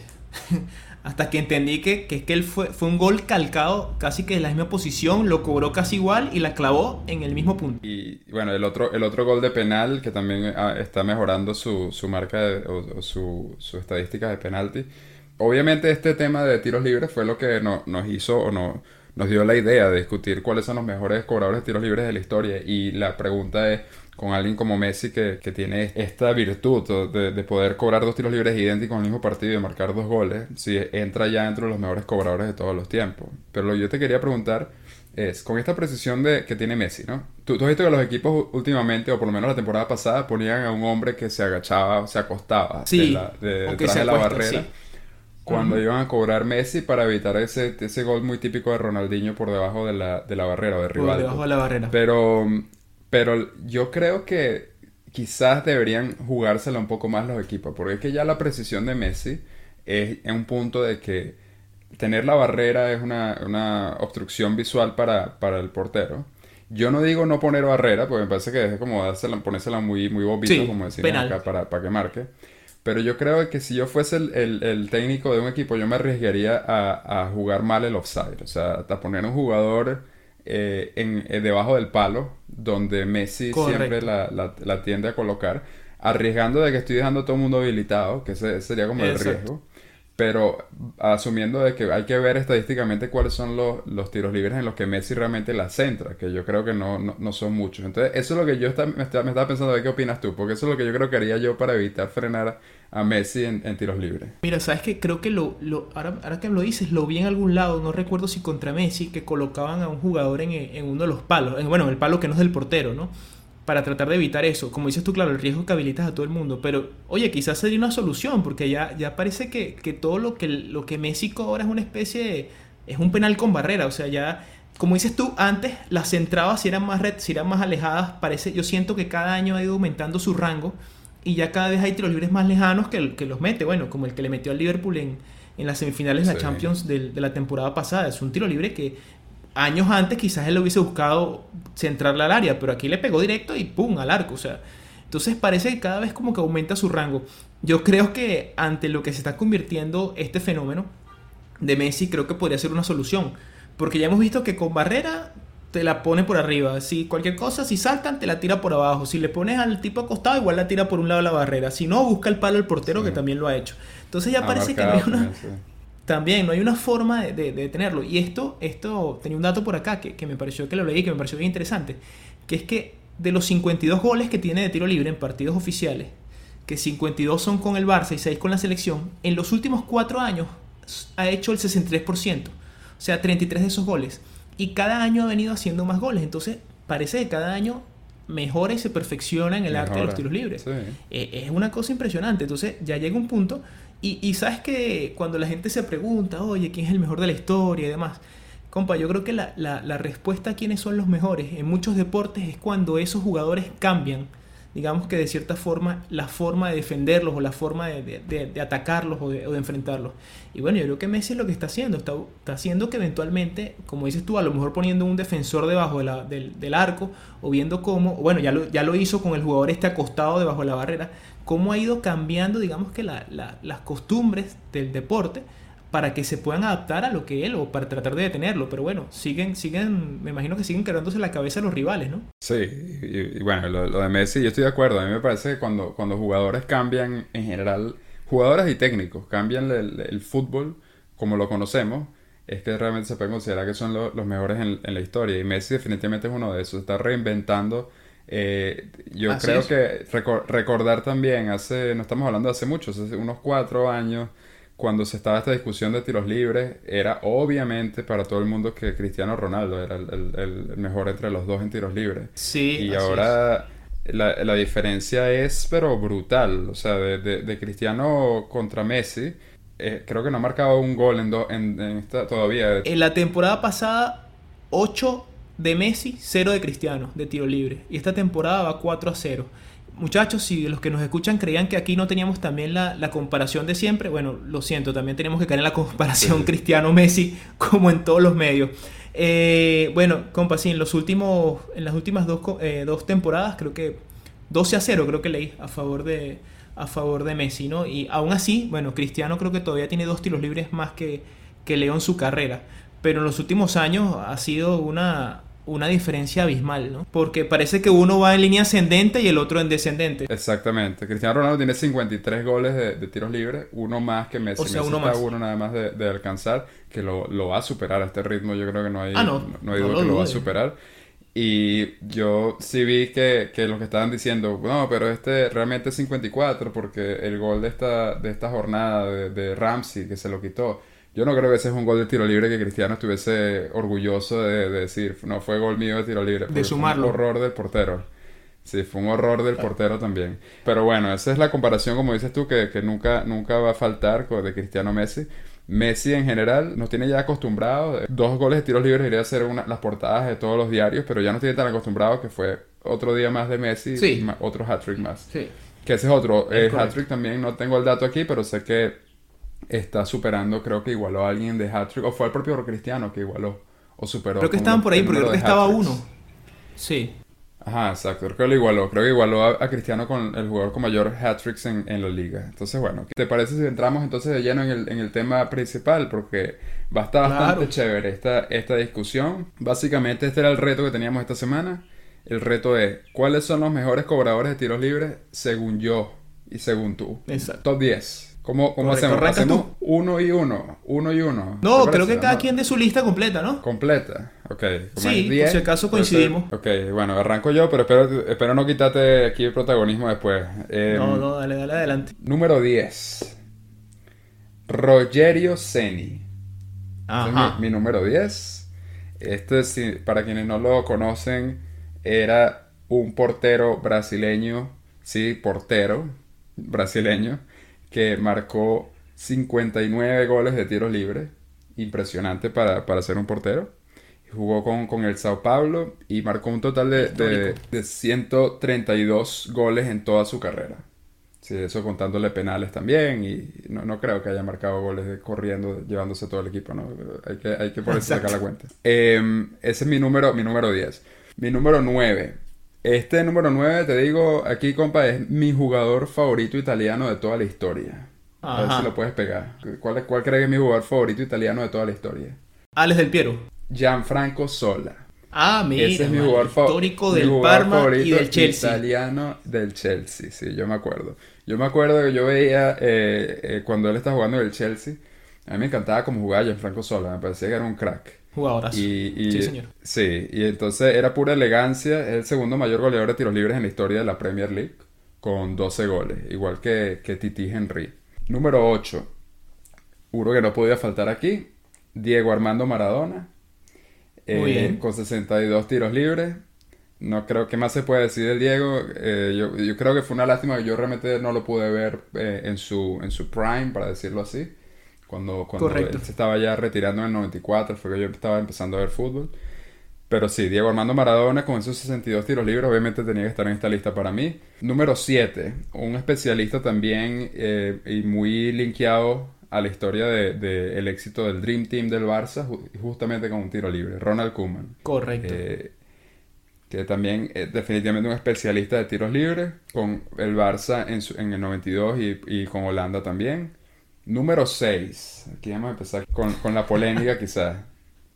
Hasta que entendí que, que, que él fue, fue un gol calcado casi que en la misma posición, lo cobró casi igual y la clavó en el mismo punto. Y bueno, el otro, el otro gol de penal que también ah, está mejorando su, su marca o, su, su estadística de penalti. Obviamente este tema de tiros libres fue lo que no, nos hizo o no, nos dio la idea de discutir cuáles son los mejores cobradores de tiros libres de la historia. Y la pregunta es, con alguien como Messi que, que tiene esta virtud de, de, poder cobrar dos tiros libres idénticos en el mismo partido y marcar dos goles, si entra ya entre los mejores cobradores de todos los tiempos. Pero lo que yo te quería preguntar es, con esta precisión de, que tiene Messi, ¿no? Tú, tú has visto que los equipos últimamente, o por lo menos la temporada pasada, ponían a un hombre que se agachaba, se acostaba sí, de la, de, detrás de la barrera. Cuando iban a cobrar Messi para evitar ese, ese gol muy típico de Ronaldinho por debajo de la, de la barrera o de rival. Por debajo de la barrera. Pero, pero yo creo que quizás deberían jugársela un poco más los equipos, porque es que ya la precisión de Messi es en un punto de que tener la barrera es una, una obstrucción visual para, para, el portero. Yo no digo no poner barrera, porque me parece que es como dársela, ponérsela muy, muy bobito, como decimos acá, para, para que marque. Pero yo creo que si yo fuese el, el, el técnico de un equipo, yo me arriesgaría a, a, jugar mal el offside. O sea, a poner un jugador eh, en, eh, debajo del palo, donde Messi Correcto. siempre la, la, la, tiende a colocar, arriesgando de que estoy dejando a todo el mundo habilitado, que ese sería como Exacto. el riesgo pero asumiendo de que hay que ver estadísticamente cuáles son los, los, tiros libres en los que Messi realmente la centra, que yo creo que no, no, no son muchos. Entonces, eso es lo que yo está, me, está, me, estaba pensando de qué opinas tú, porque eso es lo que yo creo que haría yo para evitar frenar a Messi en, en tiros libres. Mira, sabes que creo que lo, lo ahora, ahora, que lo dices, lo vi en algún lado, no recuerdo si contra Messi, que colocaban a un jugador en, en uno de los palos, en, bueno, el palo que no es del portero, ¿no? para tratar de evitar eso. Como dices tú, claro, el riesgo que habilitas a todo el mundo. Pero, oye, quizás sería una solución, porque ya, ya parece que, que todo lo que, lo que Messi cobra es una especie de, es un penal con barrera. O sea, ya, como dices tú, antes las centrabas si eran más, red, si eran más alejadas, parece, yo siento que cada año ha ido aumentando su rango y ya cada vez hay tiros libres más lejanos que, que los mete. Bueno, como el que le metió al Liverpool en, en las semifinales de sí. la Champions de, de, la temporada pasada. Es un tiro libre que años antes quizás él lo hubiese buscado centrarla al área, pero aquí le pegó directo y ¡pum! al arco. O sea, entonces parece que cada vez como que aumenta su rango. Yo creo que ante lo que se está convirtiendo este fenómeno de Messi, creo que podría ser una solución. Porque ya hemos visto que con barrera te la pone por arriba. Si cualquier cosa, si saltan, te la tira por abajo. Si le pones al tipo acostado, igual la tira por un lado de la barrera. Si no, busca el palo del portero, sí. que también lo ha hecho. Entonces ya parece que no hay una... Sí también no hay una forma de, de, de, tenerlo. Y esto, esto, tenía un dato por acá que, que, me pareció que lo leí, que me pareció bien interesante, que es que de los 52 goles que tiene de tiro libre en partidos oficiales, que 52 son con el Barça y 6 con la selección, en los últimos 4 años ha hecho el 63%, o sea, 33 de esos goles. Y cada año ha venido haciendo más goles, entonces parece que cada año mejora y se perfecciona en el mejora. arte de los tiros libres. Sí. Eh, es una cosa impresionante, entonces ya llega un punto y, y, sabes que cuando la gente se pregunta, oye, ¿quién es el mejor de la historia y demás? Compa, yo creo que la, la, la, respuesta a quiénes son los mejores en muchos deportes es cuando esos jugadores cambian, digamos que de cierta forma, la forma de defenderlos o la forma de, de, atacarlos o, o de, enfrentarlos. Y bueno, yo creo que Messi es lo que está haciendo, está, está, haciendo que eventualmente, como dices tú, a lo mejor poniendo un defensor debajo del, del, arco o viendo cómo, bueno, ya lo, ya lo hizo con el jugador este acostado debajo de la barrera, cómo ha ido cambiando, digamos que la, la, las costumbres del deporte para que se puedan adaptar a lo que él o para tratar de detenerlo. Pero bueno, siguen, siguen, me imagino que siguen quedándose la cabeza los rivales, ¿no? Sí, y, y bueno, lo, lo, de Messi, yo estoy de acuerdo. A mí me parece que cuando, cuando jugadores cambian en general, jugadores y técnicos cambian el, el fútbol como lo conocemos, es que realmente se puede considerar que son lo, los mejores en, en, la historia. Y Messi definitivamente es uno de esos. Está reinventando eh, yo Así creo es. que recor recordar también, hace, no estamos hablando de hace mucho, hace unos cuatro años, cuando se estaba esta discusión de tiros libres, era obviamente para todo el mundo que Cristiano Ronaldo era el, el, el mejor entre los dos en tiros libres. Sí. Y ahora la, la, diferencia es, pero brutal. O sea, de, de, de Cristiano contra Messi, eh, creo que no ha marcado un gol en, do, en, en esta todavía. En la temporada pasada, 8 de Messi, 0 de Cristiano de tiro libre. Y esta temporada va 4 a 0. Muchachos, si los que nos escuchan creían que aquí no teníamos también la, la comparación de siempre, bueno, lo siento, también tenemos que caer en la comparación sí. Cristiano-Messi como en todos los medios. Eh, bueno, compa, sí, en, los últimos, en las últimas dos, eh, dos temporadas creo que 12 a 0 creo que leí a favor de, a favor de Messi, ¿no? Y aún así, bueno, Cristiano creo que todavía tiene dos tiros libres más que, que Leo en su carrera pero en los últimos años ha sido una, una diferencia abismal, ¿no? Porque parece que uno va en línea ascendente y el otro en descendente. Exactamente. Cristiano Ronaldo tiene 53 goles de, de tiros libres, uno más que Messi. O sea, Messi uno más. uno nada más de, de, alcanzar, que lo, lo va a superar a este ritmo. Yo creo que no hay, ah, no, no, no hay duda no que lo, lo va a superar. Y yo sí vi que, que los que estaban diciendo, no, pero este realmente es 54 porque el gol de esta, de esta jornada de, de Ramsey que se lo quitó. Yo no creo que ese es un gol de tiro libre que Cristiano estuviese orgulloso de, de decir, no fue gol mío de tiro libre. De sumarlo. Fue un horror del portero. Sí, fue un horror del portero también. Pero bueno, esa es la comparación, como dices tú, que, que nunca, nunca va a faltar con- de Cristiano Messi. Messi en general nos tiene ya acostumbrado. Dos goles de tiros libres iría a ser una- las portadas de todos los diarios, pero ya nos tiene tan acostumbrado que fue otro día más de Messi, Sí. y otro hat-trick más. Sí. Que ese es otro. Es Eh, hat-trick también no tengo el dato aquí, pero sé que está superando, creo que igualó a alguien de hat-trick, o fue el propio Cristiano que igualó, o superó. Creo que estaban por ahí, porque creo que estaba uno. Sí. Ajá, exacto. Creo que lo igualó. Creo que igualó a, a Cristiano con el jugador con mayor hat-tricks en, en la liga. Entonces, bueno, ¿te parece si entramos entonces de lleno en el, en el tema principal? Porque va a estar bastante Claro. chévere esta, esta discusión. Básicamente, este era el reto que teníamos esta semana. El reto es, ¿cuáles son los mejores cobradores de tiros libres según yo y según tú? Exacto. Top 10. ¿Cómo, cómo Correcto. hacemos? ¿Arrancas Hacemos tú? uno y uno. Uno y uno. No, ¿Te creo que cada Vamos. quien de su lista completa, ¿no? Completa, ok. Sí, hay por 10, si acaso puede ser- coincidimos. Ok, bueno, arranco yo, pero espero, espero no quitarte aquí el protagonismo después. Eh, No, no, dale, dale adelante. Número 10. Rogerio Ceni. Ese es Ajá. mi, mi número 10. Este, sí, para quienes no lo conocen, era un portero brasileño, sí, portero brasileño, que marcó 59 goles de tiros libres. Impresionante para, para ser un portero. Jugó con, con el Sao Paulo y marcó un total de, de, Histórico. de 132 goles en toda su carrera. Sí, eso contándole penales también y no, no creo que haya marcado goles de- corriendo, llevándose todo el equipo, ¿no? Hay que, hay que por eso sacar la cuenta. Eh, ese es mi número, mi número 10. Mi número 9. Este número 9, te digo aquí, compa, es mi jugador favorito italiano de toda la historia. A ver si lo puedes pegar. ¿Cuál, cuál crees que es mi jugador favorito italiano de toda la historia? Alex del Piero. Gianfranco Sola. Ah, mira. Ese es mi jugador, Histórico mi del jugador Parma y del Chelsea. Italiano del Chelsea, sí, yo me acuerdo. Yo me acuerdo que yo veía eh, eh, cuando él estaba jugando en el Chelsea. A mí me encantaba como jugaba Gianfranco Sola, me parecía que era un crack. Jugadorazo. Y, y- Sí, señor. sí, y entonces era pura elegancia. Es el segundo mayor goleador de tiros libres en la historia de la Premier League, con 12 goles, igual que, que Titi Henry. Número 8. Uno que no podía faltar aquí, Diego Armando Maradona, eh, Muy bien. con 62 tiros libres. No creo que más se puede decir del Diego. Eh, yo, yo creo que fue una lástima que yo realmente no lo pude ver eh, en, su, en su prime, para decirlo así. Cuando, cuando Correcto. él se estaba ya retirando en el 94, fue que yo estaba empezando a ver fútbol. Pero sí, Diego Armando Maradona con esos 62 tiros libres obviamente tenía que estar en esta lista para mí. Número 7, un especialista también eh, y muy linkeado a la historia del de, el éxito del Dream Team del Barça, ju- justamente con un tiro libre, Ronald Koeman. Correcto. Eh, que también es definitivamente un especialista de tiros libres, con el Barça en, su- en el 92 y, y con Holanda también. Número 6, aquí vamos a empezar con, con la polémica quizás.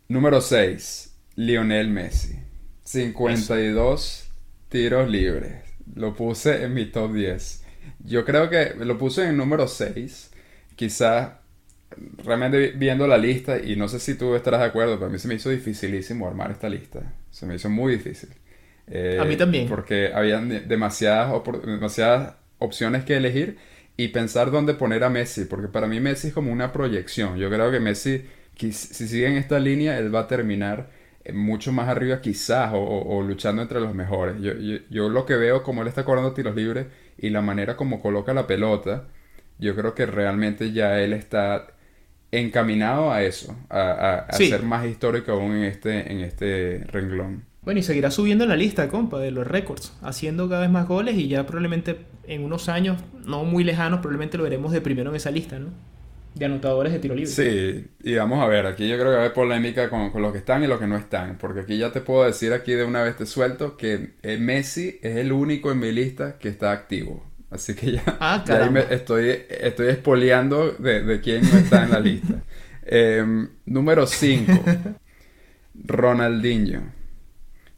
Número 6, Lionel Messi. 52 tiros libres. Lo puse en mi top 10. Yo creo que lo puse en el número 6. Quizás realmente vi- viendo la lista, y no sé si tú estarás de acuerdo, pero a mí se me hizo dificilísimo armar esta lista. Se me hizo muy difícil. Eh, A mí también. Porque habían de- demasiadas, demasiadas opciones que elegir y pensar dónde poner a Messi, porque para mí Messi es como una proyección. Yo creo que Messi, si sigue en esta línea, él va a terminar eh, mucho más arriba quizás, o, o- o luchando entre los mejores. Yo, yo, yo lo que veo como él está cobrando tiros libres y la manera como coloca la pelota, yo creo que realmente ya él está encaminado a eso, a, a- a Sí. ser más histórico aún en este, en este renglón. Bueno, y seguirá subiendo en la lista, compa, de los récords, haciendo cada vez más goles y ya probablemente en unos años, no muy lejanos, probablemente lo veremos de primero en esa lista, ¿no? De anotadores de tiro libre. Sí, y vamos a ver, aquí yo creo que va a haber polémica con, con los que están y los que no están, porque aquí ya te puedo decir aquí de una vez te suelto que eh, Messi es el único en mi lista que está activo. Así que ya, Ah, ya ahí caramba. me estoy, estoy espoleando de, de quién no está en la lista. Em, número 5, Ronaldinho.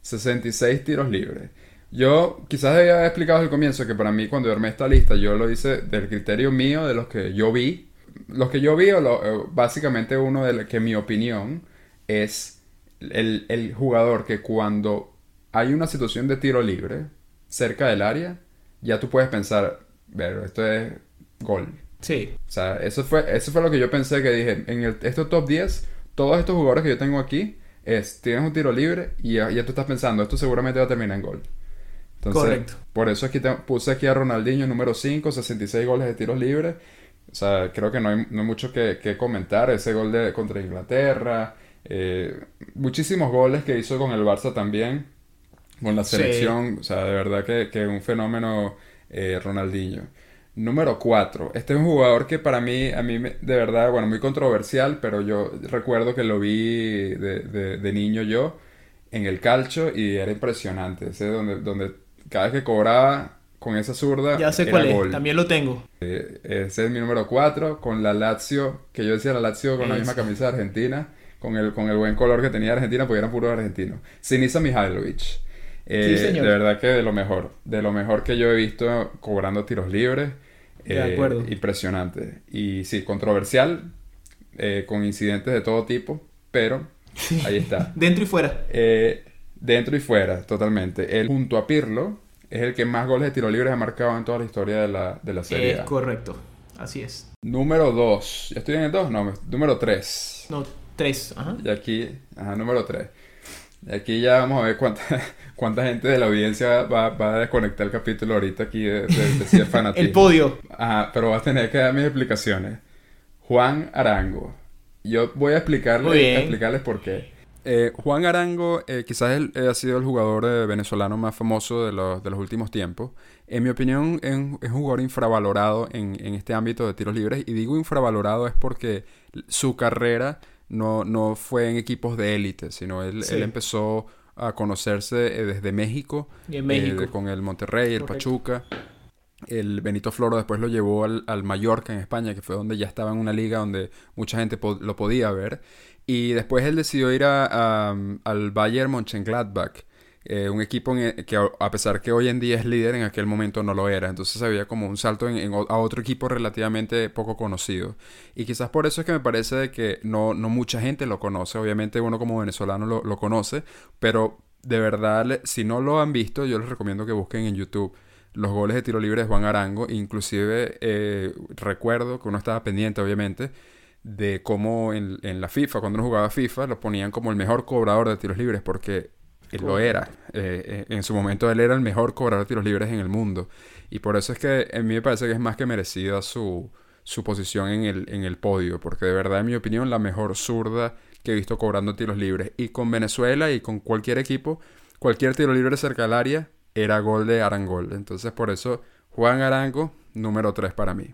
66 tiros libres. Yo quizás había haber explicado al comienzo que para mí cuando yo armé esta lista yo lo hice del criterio mío de los que yo vi. Los que yo vi, o lo- eh, básicamente uno de los que mi opinión es el, el jugador que cuando hay una situación de tiro libre cerca del área, ya tú puedes pensar, ver, esto es gol. Sí. O sea, eso fue, eso fue lo que yo pensé que dije, en el, estos top 10, todos estos jugadores que yo tengo aquí, es, tienes un tiro libre y ya, ya tú estás pensando, esto seguramente va a terminar en gol. Entonces, Correcto. por eso aquí te- puse aquí a Ronaldinho número 5, 66 goles de tiros libres. O sea, creo que no hay, no hay mucho que, que comentar. Ese gol de, contra Inglaterra. eh, muchísimos goles que hizo con el Barça también. Con la Sí. selección. O sea, de verdad que, que un fenómeno eh, Ronaldinho. Número 4. Este es un jugador que para mí, a mí me- de verdad, bueno, muy controversial, pero yo recuerdo que lo vi de, de- de niño yo en el calcio y era impresionante. Ese donde, donde cada vez que cobraba con esa zurda Ya sé era cuál es, gol. también lo tengo. Eh, ese es mi número 4, con la Lazio, que yo decía la Lazio con la misma camisa de Argentina, con el, con el buen color que tenía Argentina, porque eran puros argentinos. Sinisa Mihailovic. Eh, Sí, señor. De verdad que de lo mejor, de lo mejor que yo he visto cobrando tiros libres. De Eh, acuerdo. Impresionante. Y sí, controversial, eh, con incidentes de todo tipo, pero ahí está. Dentro y fuera. Eh, dentro y fuera, totalmente. Él, junto a Pirlo, es el que más goles de tiro libres ha marcado en toda la historia de la, de la Serie Es A. correcto. Así es. Número 2. ¿Ya estoy en el 2? No, me- número 3. No, tres. Ajá. Y aquí, ajá, número 3. Y aquí ya vamos a ver cuánta, cuánta gente de la audiencia va, va a desconectar el capítulo ahorita aquí de, de, fanatismo. El podio. Ajá, pero vas a tener que dar mis explicaciones. Juan Arango. Yo voy a explicarle- Muy bien. explicarles por qué. Eh, Juan Arango eh, quizás él, eh, ha sido el jugador venezolano más famoso de los, de los últimos tiempos. En mi opinión es un, es un jugador infravalorado en, en este ámbito de tiros libres. Y digo infravalorado es porque su carrera no, no fue en equipos de élite, sino él, Sí. él empezó a conocerse eh, desde México. Y en eh, México. con el Monterrey, el Correcto. Pachuca. El Benito Floro después lo llevó al, al Mallorca en España, que fue donde ya estaba en una liga donde mucha gente po- lo podía ver. Y después él decidió ir a, a- al Bayern Mönchengladbach, eh, un equipo en el que a pesar que hoy en día es líder, en aquel momento no lo era. Entonces había como un salto en- a otro equipo relativamente poco conocido. Y quizás por eso es que me parece que no, no mucha gente lo conoce. Obviamente uno como venezolano lo, lo conoce, pero de verdad, si no lo han visto, yo les recomiendo que busquen en YouTube los goles de tiro libre de Juan Arango. Inclusive eh, recuerdo que uno estaba pendiente, obviamente, de cómo en, en la FIFA, cuando uno jugaba FIFA, lo ponían como el mejor cobrador de tiros libres, porque él lo era. Eh, eh, en su momento él era el mejor cobrador de tiros libres en el mundo. Y por eso es que a mí me parece que es más que merecida su, su posición en el, en el podio, porque de verdad, en mi opinión, la mejor zurda que he visto cobrando tiros libres. Y con Venezuela y con cualquier equipo, cualquier tiro libre cerca del área era gol de Arangol. Entonces, por eso, Juan Arango, número 3 para mí.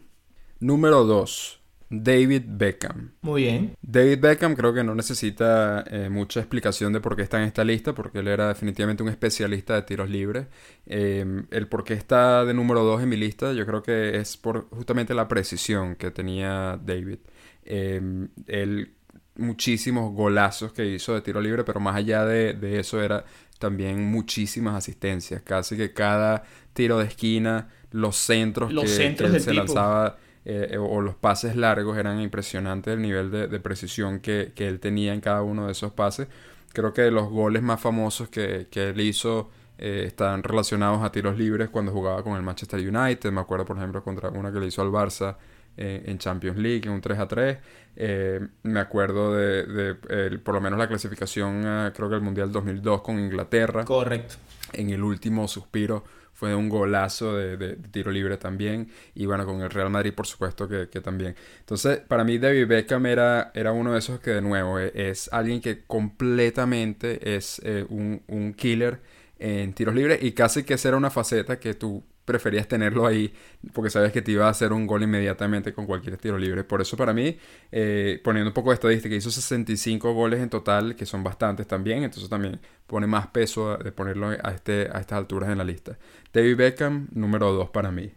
Número 2, David Beckham. Muy bien. David Beckham creo que no necesita eh, mucha explicación de por qué está en esta lista, porque él era definitivamente un especialista de tiros libres. Eh, el por qué está de número 2 en mi lista, yo creo que es por justamente la precisión que tenía David. Eh, él muchísimos golazos que hizo de tiro libre, pero más allá de, de eso era también muchísimas asistencias. Casi que cada tiro de esquina, los centros Los que, centros que del se tipo. lanzaba eh, eh, o los pases largos eran impresionantes el nivel de, de precisión que, que él tenía en cada uno de esos pases. Creo que los goles más famosos que, que él hizo eh, están relacionados a tiros libres cuando jugaba con el Manchester United. Me acuerdo, por ejemplo, contra una que le hizo al Barça en Champions League, en un 3 a 3. Eh, me acuerdo de, de, eh, por lo menos la clasificación, a, creo que el Mundial 2002 con Inglaterra Correcto. en el último suspiro fue un golazo de, de- tiro libre también. Y bueno, con el Real Madrid, por supuesto que, que también. Entonces, para mí, David Beckham era, era uno de esos que, de nuevo, eh, es alguien que completamente es eh, un, un killer en tiros libres. Y casi que esa era una faceta que tú preferías tenerlo ahí porque sabes que te iba a hacer un gol inmediatamente con cualquier tiro libre. Por eso para mí, eh, poniendo un poco de estadística, hizo 65 goles en total, que son bastantes también, entonces también pone más peso de ponerlo a, este, a estas alturas en la lista. David Beckham, número 2 para mí.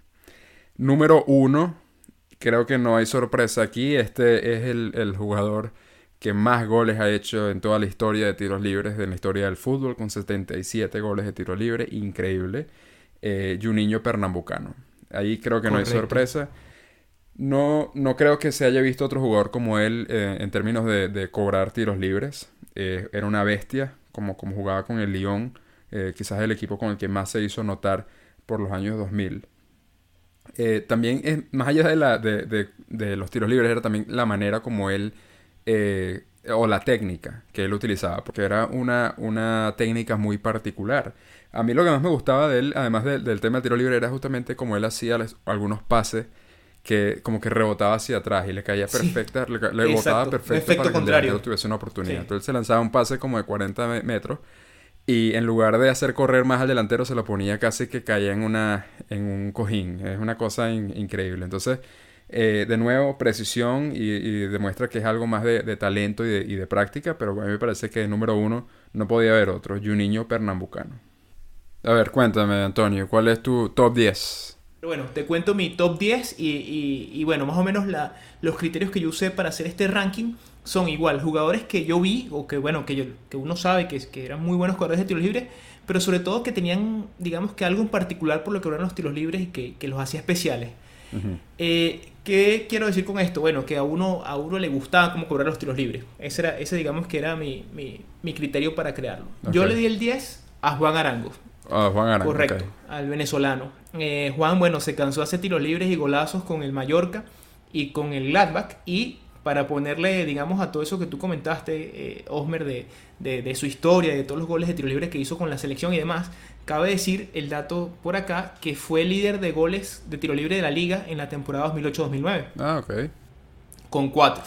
Número 1, creo que no hay sorpresa aquí, este es el, el jugador que más goles ha hecho en toda la historia de tiros libres, de la historia del fútbol, con 77 goles de tiro libre, increíble. Eh, Juninho Pernambucano. Ahí creo que no hay sorpresa. No, no creo que se haya visto otro jugador como él eh, en términos de, de cobrar tiros libres. Eh, era una bestia, como, como jugaba con el Lyon. quizás el equipo con el que más se hizo notar por los años 2000. Eh, también, más allá de, la, de, de, los tiros libres, era también la manera como él, o la técnica que él utilizaba, porque era una, una técnica muy particular. A mí lo que más me gustaba de él, además del tema del tiro libre, era justamente como él hacía algunos pases que como que rebotaba hacia atrás y le caía perfecta, le, botaba perfecto para que el delantero tuviese una oportunidad. Entonces se lanzaba un pase como de 40 metros y en lugar de hacer correr más al delantero se lo ponía casi que caía en una en un cojín. Es una cosa increíble. Entonces, eh, de nuevo, precisión y, demuestra que es algo más de, talento y de, y de, práctica, pero a mí me parece que número uno no podía haber otro, Juninho Pernambucano. A ver, cuéntame, Antonio, ¿cuál es tu top 10? Bueno, te cuento mi top 10 y, y, bueno, más o menos la, los criterios que yo usé para hacer este ranking son igual, jugadores que yo vi o que bueno, que, yo, que uno sabe que, que eran muy buenos jugadores de tiros libres, pero sobre todo que tenían, digamos que algo en particular por lo que eran los tiros libres y que, que los hacía especiales. Eh, ¿Qué quiero decir con esto? Bueno, que a uno, a uno le gustaba cómo cobrar los tiros libres. Ese, era, ese digamos que era mi, mi, mi criterio para crearlo. Yo le di el 10 a Juan Arango. Ah, Juan Arango. Correcto, al venezolano. Eh, Juan, bueno, se cansó de hacer tiros libres y golazos con el Mallorca y con el Gladbach y para ponerle, digamos, a todo eso que tú comentaste, eh, Osmer, de, de, su historia, de todos los goles de tiros libres que hizo con la selección y demás, cabe decir el dato por acá que fue líder de goles de tiro libre de la liga en la temporada 2008-2009. Ah, ok. Con cuatro.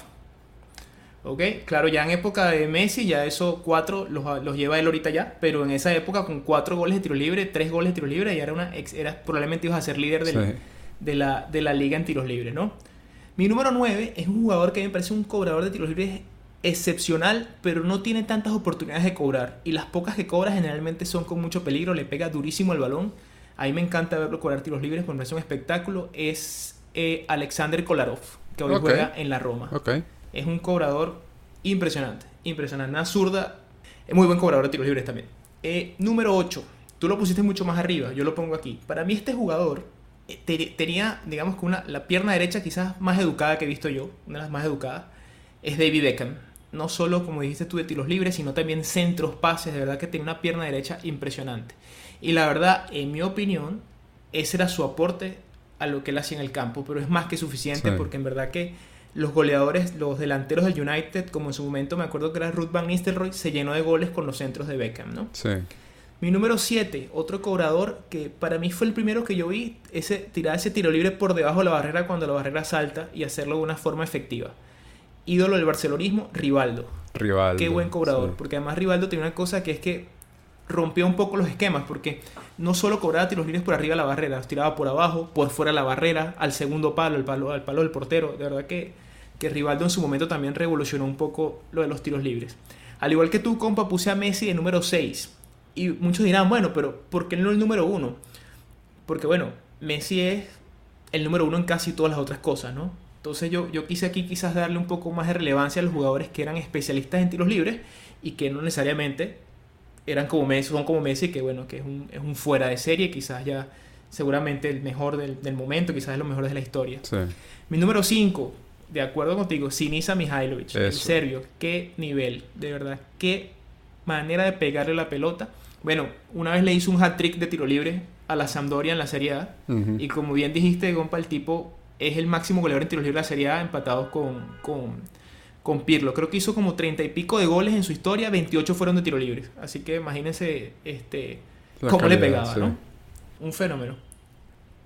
¿Ok? Claro, ya en época de Messi, ya esos cuatro los, los, lleva él ahorita ya, pero en esa época con cuatro goles de tiro libre, tres goles de tiro libre, ya era una, era, probablemente ibas a ser líder de, la, de la liga en tiros libres, ¿no? Mi número 9 es un jugador que me parece un cobrador de tiros libres excepcional, pero no tiene tantas oportunidades de cobrar. Y las pocas que cobra generalmente son con mucho peligro, le pega durísimo el balón. A mí me encanta verlo cobrar tiros libres, me parece un espectáculo. Es eh, Alexander Kolarov, que hoy juega en la Roma. Okay. Es un cobrador impresionante, impresionante. Una zurda, es muy buen cobrador de tiros libres también. Eh, número 8. Tú lo pusiste mucho más arriba, yo lo pongo aquí. Para mí este jugador eh, tenía, digamos que una, la pierna derecha quizás más educada que he visto yo, una de las más educadas, es David Beckham. No solo, como dijiste tú, de tiros libres, sino también centros, pases. De verdad que tiene una pierna derecha impresionante. Y la verdad, en mi opinión, ese era su aporte a lo que él hacía en el campo. Pero es más que suficiente porque en verdad que los goleadores, los delanteros del United, como en su momento me acuerdo que era Ruth Van Nistelrooy, se llenó de goles con los centros de Beckham, ¿no? Sí. Mi número 7, otro cobrador que para mí fue el primero que yo vi, ese, tirar ese tiro libre por debajo de la barrera cuando la barrera salta y hacerlo de una forma efectiva. Ídolo del barcelonismo, Rivaldo. Rivaldo. Qué buen cobrador, porque además Rivaldo tiene una cosa que es que rompió un poco los esquemas, porque no solo cobraba tiros libres por arriba de la barrera, los tiraba por abajo, por fuera de la barrera, al segundo palo, al palo, al palo del portero. De verdad que que Rivaldo en su momento también revolucionó un poco lo de los tiros libres. Al igual que tú, compa, puse a Messi de número 6. Y muchos dirán, bueno, pero ¿por qué no el número 1? Porque bueno, Messi es el número 1 en casi todas las otras cosas, ¿no? Entonces yo, yo quise aquí quizás darle un poco más de relevancia a los jugadores que eran especialistas en tiros libres y que no necesariamente eran como Messi, son como Messi, que bueno, que es un, es un fuera de serie, quizás ya seguramente el mejor del, del momento, quizás es lo mejor de la historia. Sí. Mi número 5, de acuerdo contigo, Sinisa Mihailovic, el serbio. Qué nivel, de verdad. Qué manera de pegarle la pelota. Bueno, una vez le hizo un hat-trick de tiro libre a la Sampdoria en la Serie A. Y como bien dijiste, Gompa, el tipo es el máximo goleador en tiro libre de la Serie A, empatados con, con, con Pirlo. Creo que hizo como treinta y pico de goles en su historia, 28 fueron de tiro libre. Así que imagínense este, cómo le pegaba, ¿no? Un fenómeno.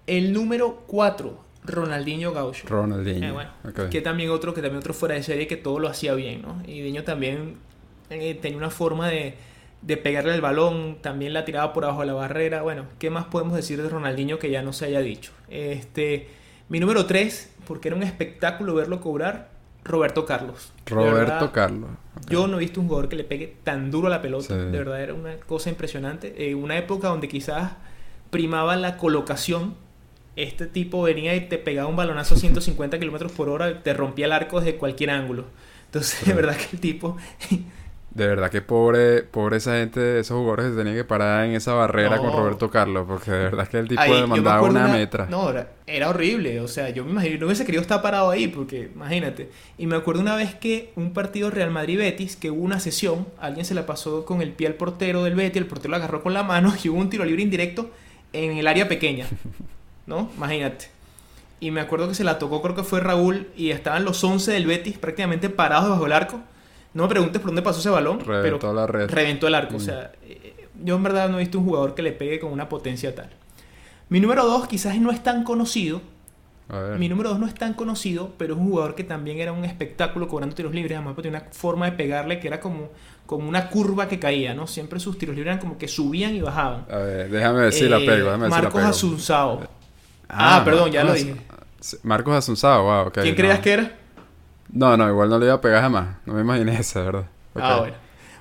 El número 4, Ronaldinho Gaucho. Ronaldinho. Eh, que también otro, que también otro fuera de serie que todo lo hacía bien, ¿no? Y Diño también eh, tenía una forma de, de, pegarle el balón, también la tiraba por abajo de la barrera. Bueno, ¿qué más podemos decir de Ronaldinho que ya no se haya dicho? Este, mi número 3, porque era un espectáculo verlo cobrar, Roberto Carlos. Roberto Carlos. Yo no he visto un jugador que le pegue tan duro a la pelota. De verdad, era una cosa impresionante. En una época donde quizás primaba la colocación este tipo venía y te pegaba un balonazo a 150 kilómetros por hora, te rompía el arco desde cualquier ángulo. Entonces, de verdad que el tipo. De verdad que pobre, pobre esa gente, esos jugadores que se tenían que parar en esa barrera con. Roberto Carlos, porque de verdad que el tipo Ahí, yo me demandaba una, metra. No, era, era horrible. O sea, yo me imagino, no hubiese querido estar parado ahí, porque imagínate. Y me acuerdo una vez que un partido Real Madrid-Betis, que hubo una sesión, alguien se la pasó con el pie al portero del Betis, el portero la agarró con la mano y hubo un tiro libre indirecto en el área pequeña. ¿No? Imagínate. Y me acuerdo que se la tocó, creo que fue Raúl, y estaban los 11 del Betis prácticamente parados bajo el arco. No me preguntes por dónde pasó ese balón, Reventó pero la red. reventó el arco. Mm. O sea, eh, yo en verdad no he visto un jugador que le pegue con una potencia tal. Mi número 2 quizás no es tan conocido. A ver. Mi número 2 no es tan conocido, pero es un jugador que también era un espectáculo cobrando tiros libres. Además, porque tenía una forma de pegarle que era como, como una curva que caía, ¿no? Siempre sus tiros libres eran como que subían y bajaban. A ver, déjame ver si la Eh, pego, déjame Marcos. Asunzao. Ah, perdón, ya lo Marcos dije. Marcos Asunzao, wow, ok. ¿Quién no. creías que era? No, no, igual no le iba a pegar jamás. No me imaginé esa, ¿verdad? Ah, bueno.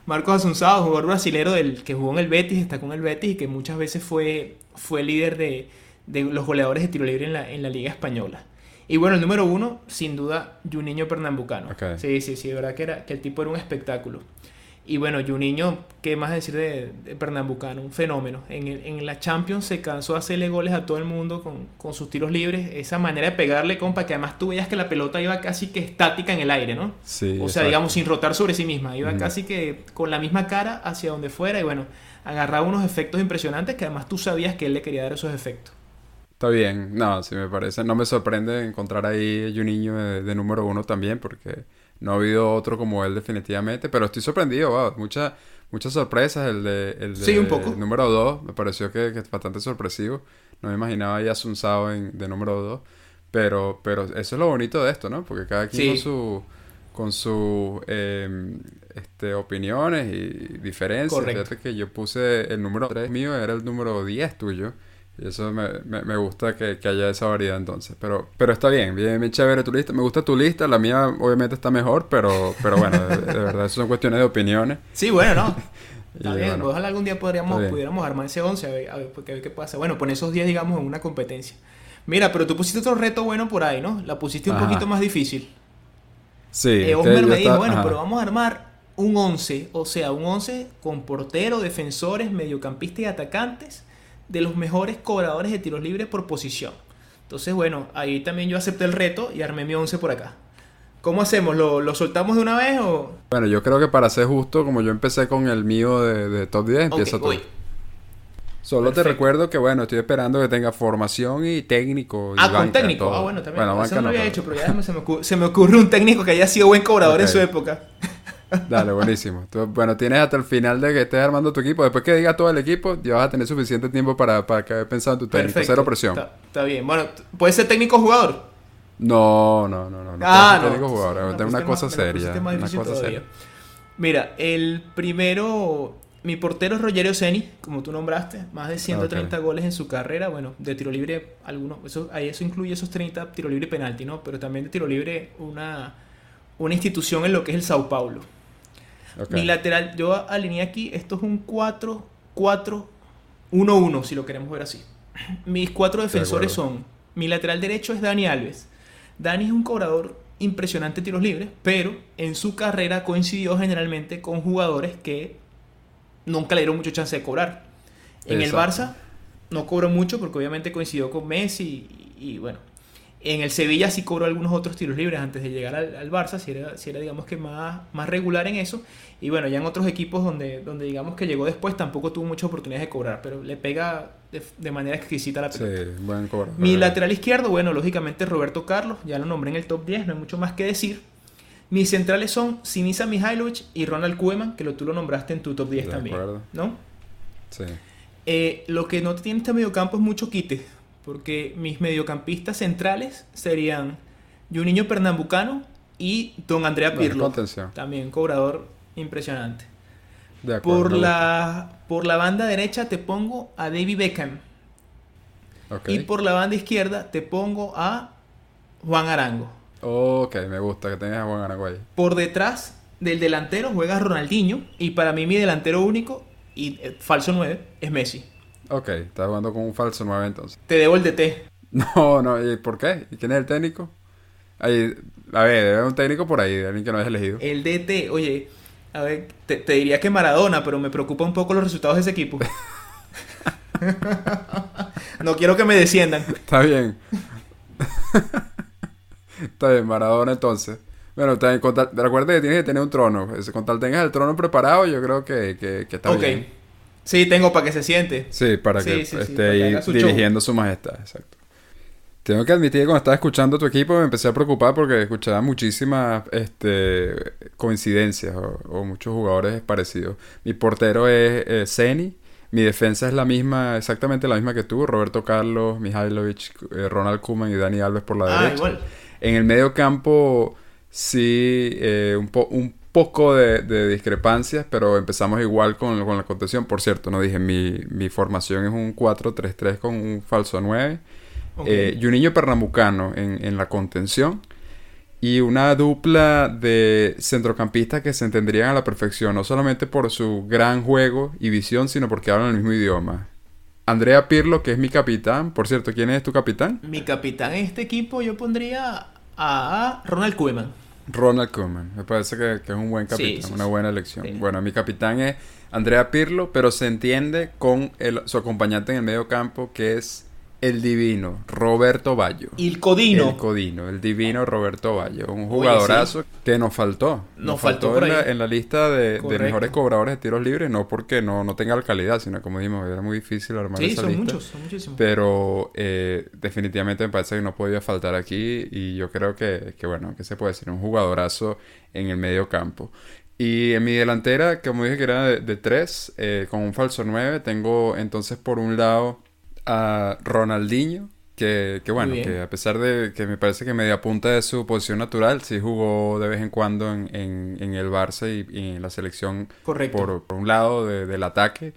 Marcos Asunzao, jugador brasilero del que jugó en el Betis, está con el Betis y que muchas veces fue, fue líder de, de los goleadores de tiro libre en la, en la Liga Española. Y bueno, el número uno, sin duda, Juninho Pernambucano. Sí, sí, sí, de verdad que, era, que el tipo era un espectáculo. Y bueno, Juninho, ¿qué más decir de, de Pernambucano? Un fenómeno. En, el- en la Champions se cansó de hacerle goles a todo el mundo con, con sus tiros libres. Esa manera de pegarle, compa, que además tú veías que la pelota iba casi que estática en el aire, ¿no? Sí, O sea, exacto. digamos, sin rotar sobre sí misma. Iba casi que con la misma cara hacia donde fuera y bueno, agarraba unos efectos impresionantes que además tú sabías que él le quería dar esos efectos. Está bien, no, sí me parece. No me sorprende encontrar ahí niño de, de número uno también, porque no ha habido otro como él definitivamente. Pero estoy sorprendido, wow, muchas muchas sorpresas. El de, el de Sí, un poco. número dos me pareció que, que es bastante sorpresivo. No me imaginaba ahí a Sunsao en, de número dos. Pero, pero eso es lo bonito de esto, ¿no? Porque cada quien Sí. con su con sus eh, este, opiniones y diferencias. Correcto. Fíjate que yo puse el número 3 mío, era el número 10 tuyo. Y eso me, me, me gusta que, que haya esa variedad entonces. Pero, pero está bien, bien, bien chévere tu lista. Me gusta tu lista, la mía obviamente está mejor, pero, pero bueno, de, de verdad, eso son cuestiones de opiniones. Sí, bueno, no. Está bien, bueno, ojalá algún día podríamos, pudiéramos armar ese 11 a ver, a ver, a ver qué pasa. Bueno, poner esos 10, digamos, en una competencia. Mira, pero tú pusiste otro reto bueno por ahí, ¿no? La pusiste un Ajá. poquito más difícil. sí, Eh, Osmer me dijo, bueno, ajá. pero vamos a armar un 11, o sea, un 11 con portero, defensores, mediocampistas y atacantes de los mejores cobradores de tiros libres por posición. Entonces, bueno, ahí también yo acepté el reto y armé mi 11 por acá. ¿Cómo hacemos? ¿Lo, lo soltamos de una vez o...? Bueno, yo creo que para ser justo, como yo empecé con el mío de, de top 10, empieza Ok, tú. voy. Solo te recuerdo que, bueno, estoy esperando que tenga formación y técnico. y Ah, con banca, técnico. todo. Ah, bueno, también. Bueno, Eso no lo había hecho, pero ya se me, ocurre, se me ocurre un técnico que haya sido buen cobrador en su época. Dale, buenísimo. Tú, bueno, tienes hasta el final de que estés armando tu equipo. Después que diga todo el equipo, ya vas a tener suficiente tiempo para, para que hayas pensado en tu técnico. Perfecto. Cero presión. Está, está bien. Bueno, ¿puede ser técnico jugador? No, no, no, no. no ah, no. técnico jugador. Es una pusiste cosa más- seria. Una cosa todavía. seria. Mira, el primero, mi portero es Rogerio Ceni, como tú nombraste, más de 130 Ok. goles en su carrera, bueno, de tiro libre, algunos, eso, ahí eso incluye esos 30 tiro libre y penalti, ¿no? Pero también de tiro libre una, una institución en lo que es el Sao Paulo. Mi lateral, yo alineé aquí, esto es un 4, 4, 1, 1, si lo queremos ver así. Mis cuatro defensores son, mi lateral derecho es Dani Alves. Dani es un cobrador impresionante de tiros libres, pero en su carrera coincidió generalmente con jugadores que nunca le dieron mucho chance de cobrar. En el. Barça no cobró mucho porque obviamente coincidió con Messi y, y bueno. En el Sevilla sí cobró algunos otros tiros libres antes de llegar al, al Barça, si era, si era digamos que más, más regular en eso. Y bueno, ya en otros equipos donde, donde digamos que llegó después tampoco tuvo muchas oportunidades de cobrar, pero le pega de, de manera exquisita la Sí, pelota. buen cobrador. Mi lateral izquierdo, bueno, lógicamente Roberto Carlos, ya lo nombré en el top 10, no hay mucho más que decir. Mis centrales son Sinisa Mihailovic y Ronald Koeman, que lo, tú lo nombraste en tu top 10 De también. acuerdo. ¿No? Sí. Eh, lo que no tiene este mediocampo es mucho quite, porque mis mediocampistas centrales serían Juninho Pernambucano y Don Andrea Pirlo. También cobrador impresionante. De acuerdo. Por la, por la banda derecha te pongo a David Beckham. Y por la banda izquierda te pongo a Juan Arango. Ok, me gusta que tengas a Juan Araguay. Por detrás del delantero juega Ronaldinho. Y para mí mi delantero único y eh, falso 9 es Messi. Ok, estás jugando con un falso 9 entonces. Te debo el DT. No, no, ¿y por qué? ¿Y quién es el técnico? Ahí, a ver, debe haber un técnico por ahí, alguien que no hayas elegido. El DT, oye, A ver, te, te diría que Maradona, pero me preocupa un poco los resultados de ese equipo. no quiero que me desciendan. Está bien. Está bien, Maradona entonces. Bueno, también, con tal- recuerda que tienes que tener un trono. Con tal tengas el trono preparado, yo creo que, que, que está ok. bien. Sí, tengo para que se siente. Sí, para Sí, que sí, sí, esté para que ahí su dirigiendo su majestad, exacto. Tengo que admitir que cuando estaba escuchando tu equipo me empecé a preocupar porque escuchaba muchísimas este, coincidencias o, o muchos jugadores parecidos. Mi portero es eh, Zeni, mi defensa es la misma, exactamente la misma que tú, Roberto Carlos, Mihailovic, eh, Ronald Koeman y Dani Alves por la Ah, derecha. igual. En el medio campo sí, eh, un, po- un poco de, de discrepancias, pero empezamos igual con, con la contención. Por cierto, no dije, mi, mi formación es un 4-3-3 con un falso 9. Ok. Eh, y un niño pernambucano en, en la contención. Y una dupla de centrocampistas que se entenderían a la perfección, no solamente por su gran juego y visión, sino porque hablan el mismo idioma. Andrea Pirlo, que es mi capitán. Por cierto, ¿quién es tu capitán? Mi capitán en este equipo yo pondría a Ronald Koeman. Ronald Koeman. Me parece que, que es un buen capitán, sí, una sí. buena elección. Bueno, mi capitán es Andrea Pirlo, pero se entiende con el- su acompañante en el medio campo, que es el divino Roberto Ballo. Il Codino. El Codino, el divino Roberto Ballo. Un Oye, jugadorazo que nos faltó. Nos faltó en, la, ahí. en la lista de, mejores cobradores de tiros libres, no porque no, no tenga la calidad, sino como dijimos, era muy difícil armar Sí, esa son lista. muchos, son muchísimos. Pero eh, definitivamente me parece que no podía faltar aquí y yo creo que, que, bueno, que se puede decir un jugadorazo en el medio campo. Y en mi delantera, como dije que era de, de tres, eh, con un falso 9, tengo entonces por un lado a Ronaldinho, que, que bueno, que a pesar de que me parece que media punta de su posición natural, sí jugó de vez en cuando en, en- en el Barça y, y en la selección Correcto. por, por un lado de- del ataque,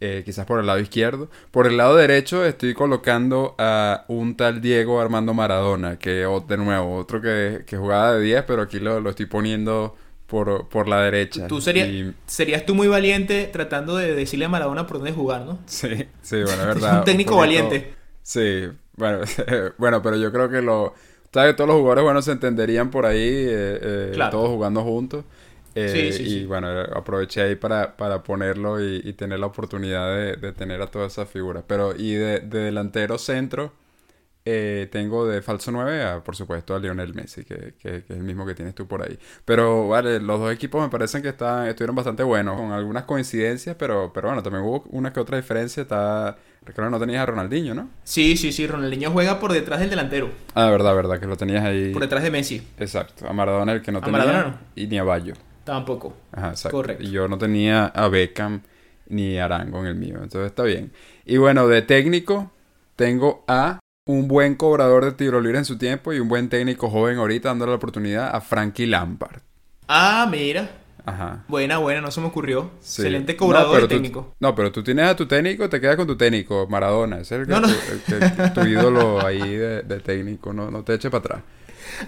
eh, quizás por el lado izquierdo. Por el lado derecho estoy colocando a un tal Diego Armando Maradona, que de nuevo, otro que, que jugaba de 10, pero aquí lo, lo estoy poniendo por, por la derecha. Tú serías, Y- serías tú muy valiente tratando de decirle a Maradona por dónde jugar, ¿no? sí, sí, bueno, es verdad. un técnico valiente. Sí, bueno, bueno, pero yo creo que lo... ¿Sabes? Todos los jugadores buenos se entenderían por ahí, eh, eh, Claro. todos jugando juntos. Eh, Sí, sí, y sí. bueno, aproveché ahí para, para ponerlo y, y tener la oportunidad de, de tener a todas esas figuras. Pero, y de, de delantero centro, eh, tengo de falso 9 a, por supuesto, a Lionel Messi, que, que- que es el mismo que tienes tú por ahí. Pero, vale, los dos equipos me parecen que están, estuvieron bastante buenos, con algunas coincidencias, pero, pero bueno, también hubo una que otra diferencia. Está, recuerdo no tenías a Ronaldinho, ¿no? Sí, sí, sí. Ronaldinho juega por detrás del delantero. Ah, verdad, verdad, que lo tenías ahí. Por detrás de Messi. Exacto, a Maradona el que no A tenía. Maradona no. Y ni a Bayo. Tampoco. Ajá, exacto. Correcto. Y yo no tenía a Beckham ni a Arango en el mío. Entonces está bien. Y bueno, de técnico, tengo a un buen cobrador de tiro libre en su tiempo y un buen técnico joven ahorita dándole la oportunidad a Frankie Lampard. Ah, mira. Ajá. Buena, buena, no se me ocurrió. Sí. Excelente No, cobrador y tú- técnico. no, pero tú tienes a tu técnico, te quedas con tu técnico, Maradona. Ese es el No, no. Tu ídolo ahí de, de técnico. No, no te eches para atrás.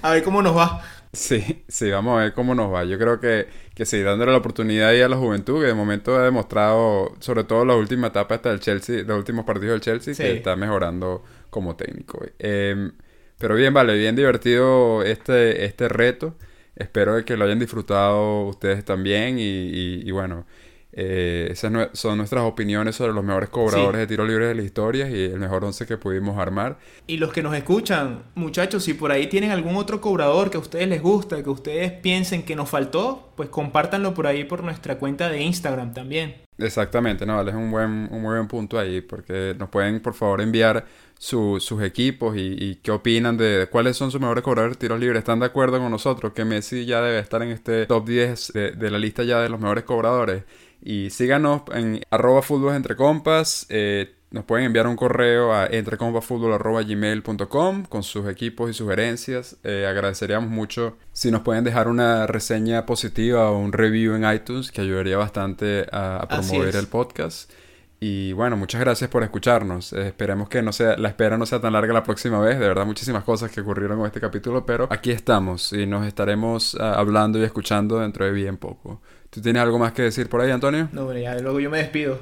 A ver cómo nos va. Sí, sí, vamos a ver cómo nos va. Yo creo que, que sí, dándole la oportunidad ahí a la juventud, que de momento ha demostrado, sobre todo la última etapa hasta el Chelsea, los últimos partidos del Chelsea, Sí. que está mejorando como técnico. Eh, pero bien, vale, bien divertido este, este reto. Espero que lo hayan disfrutado ustedes también y, y- y bueno, eh, esas son nuestras opiniones sobre los mejores cobradores Sí. de tiro libre de la historia y el mejor once que pudimos armar. Y los que nos escuchan, muchachos, si por ahí tienen algún otro cobrador que a ustedes les gusta, que ustedes piensen que nos faltó, pues compártanlo por ahí por nuestra cuenta de Instagram también. Exactamente, no, es un buen, un muy buen punto ahí, porque nos pueden por favor enviar su- sus equipos y, y qué opinan de, de cuáles son sus mejores cobradores de tiros libres. ¿Están de acuerdo con nosotros que Messi ya debe estar en este top 10 de, de la lista ya de los mejores cobradores? Y síganos en arroba fútbol entre compas. eh, nos pueden enviar un correo a entrecompasfutbol.gmail.com con sus equipos y sugerencias. Eh, agradeceríamos mucho si nos pueden dejar una reseña positiva o un review en iTunes que ayudaría bastante a, promover el podcast. Y bueno, muchas gracias por escucharnos. Eh, esperemos que no sea, la espera no sea tan larga la próxima vez. De verdad, muchísimas cosas que ocurrieron con este capítulo, pero aquí estamos y nos estaremos ah, hablando y escuchando dentro de bien poco. ¿Tú tienes algo más que decir por ahí, Antonio? No, bueno, ya luego yo me despido.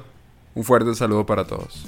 Un fuerte saludo para todos.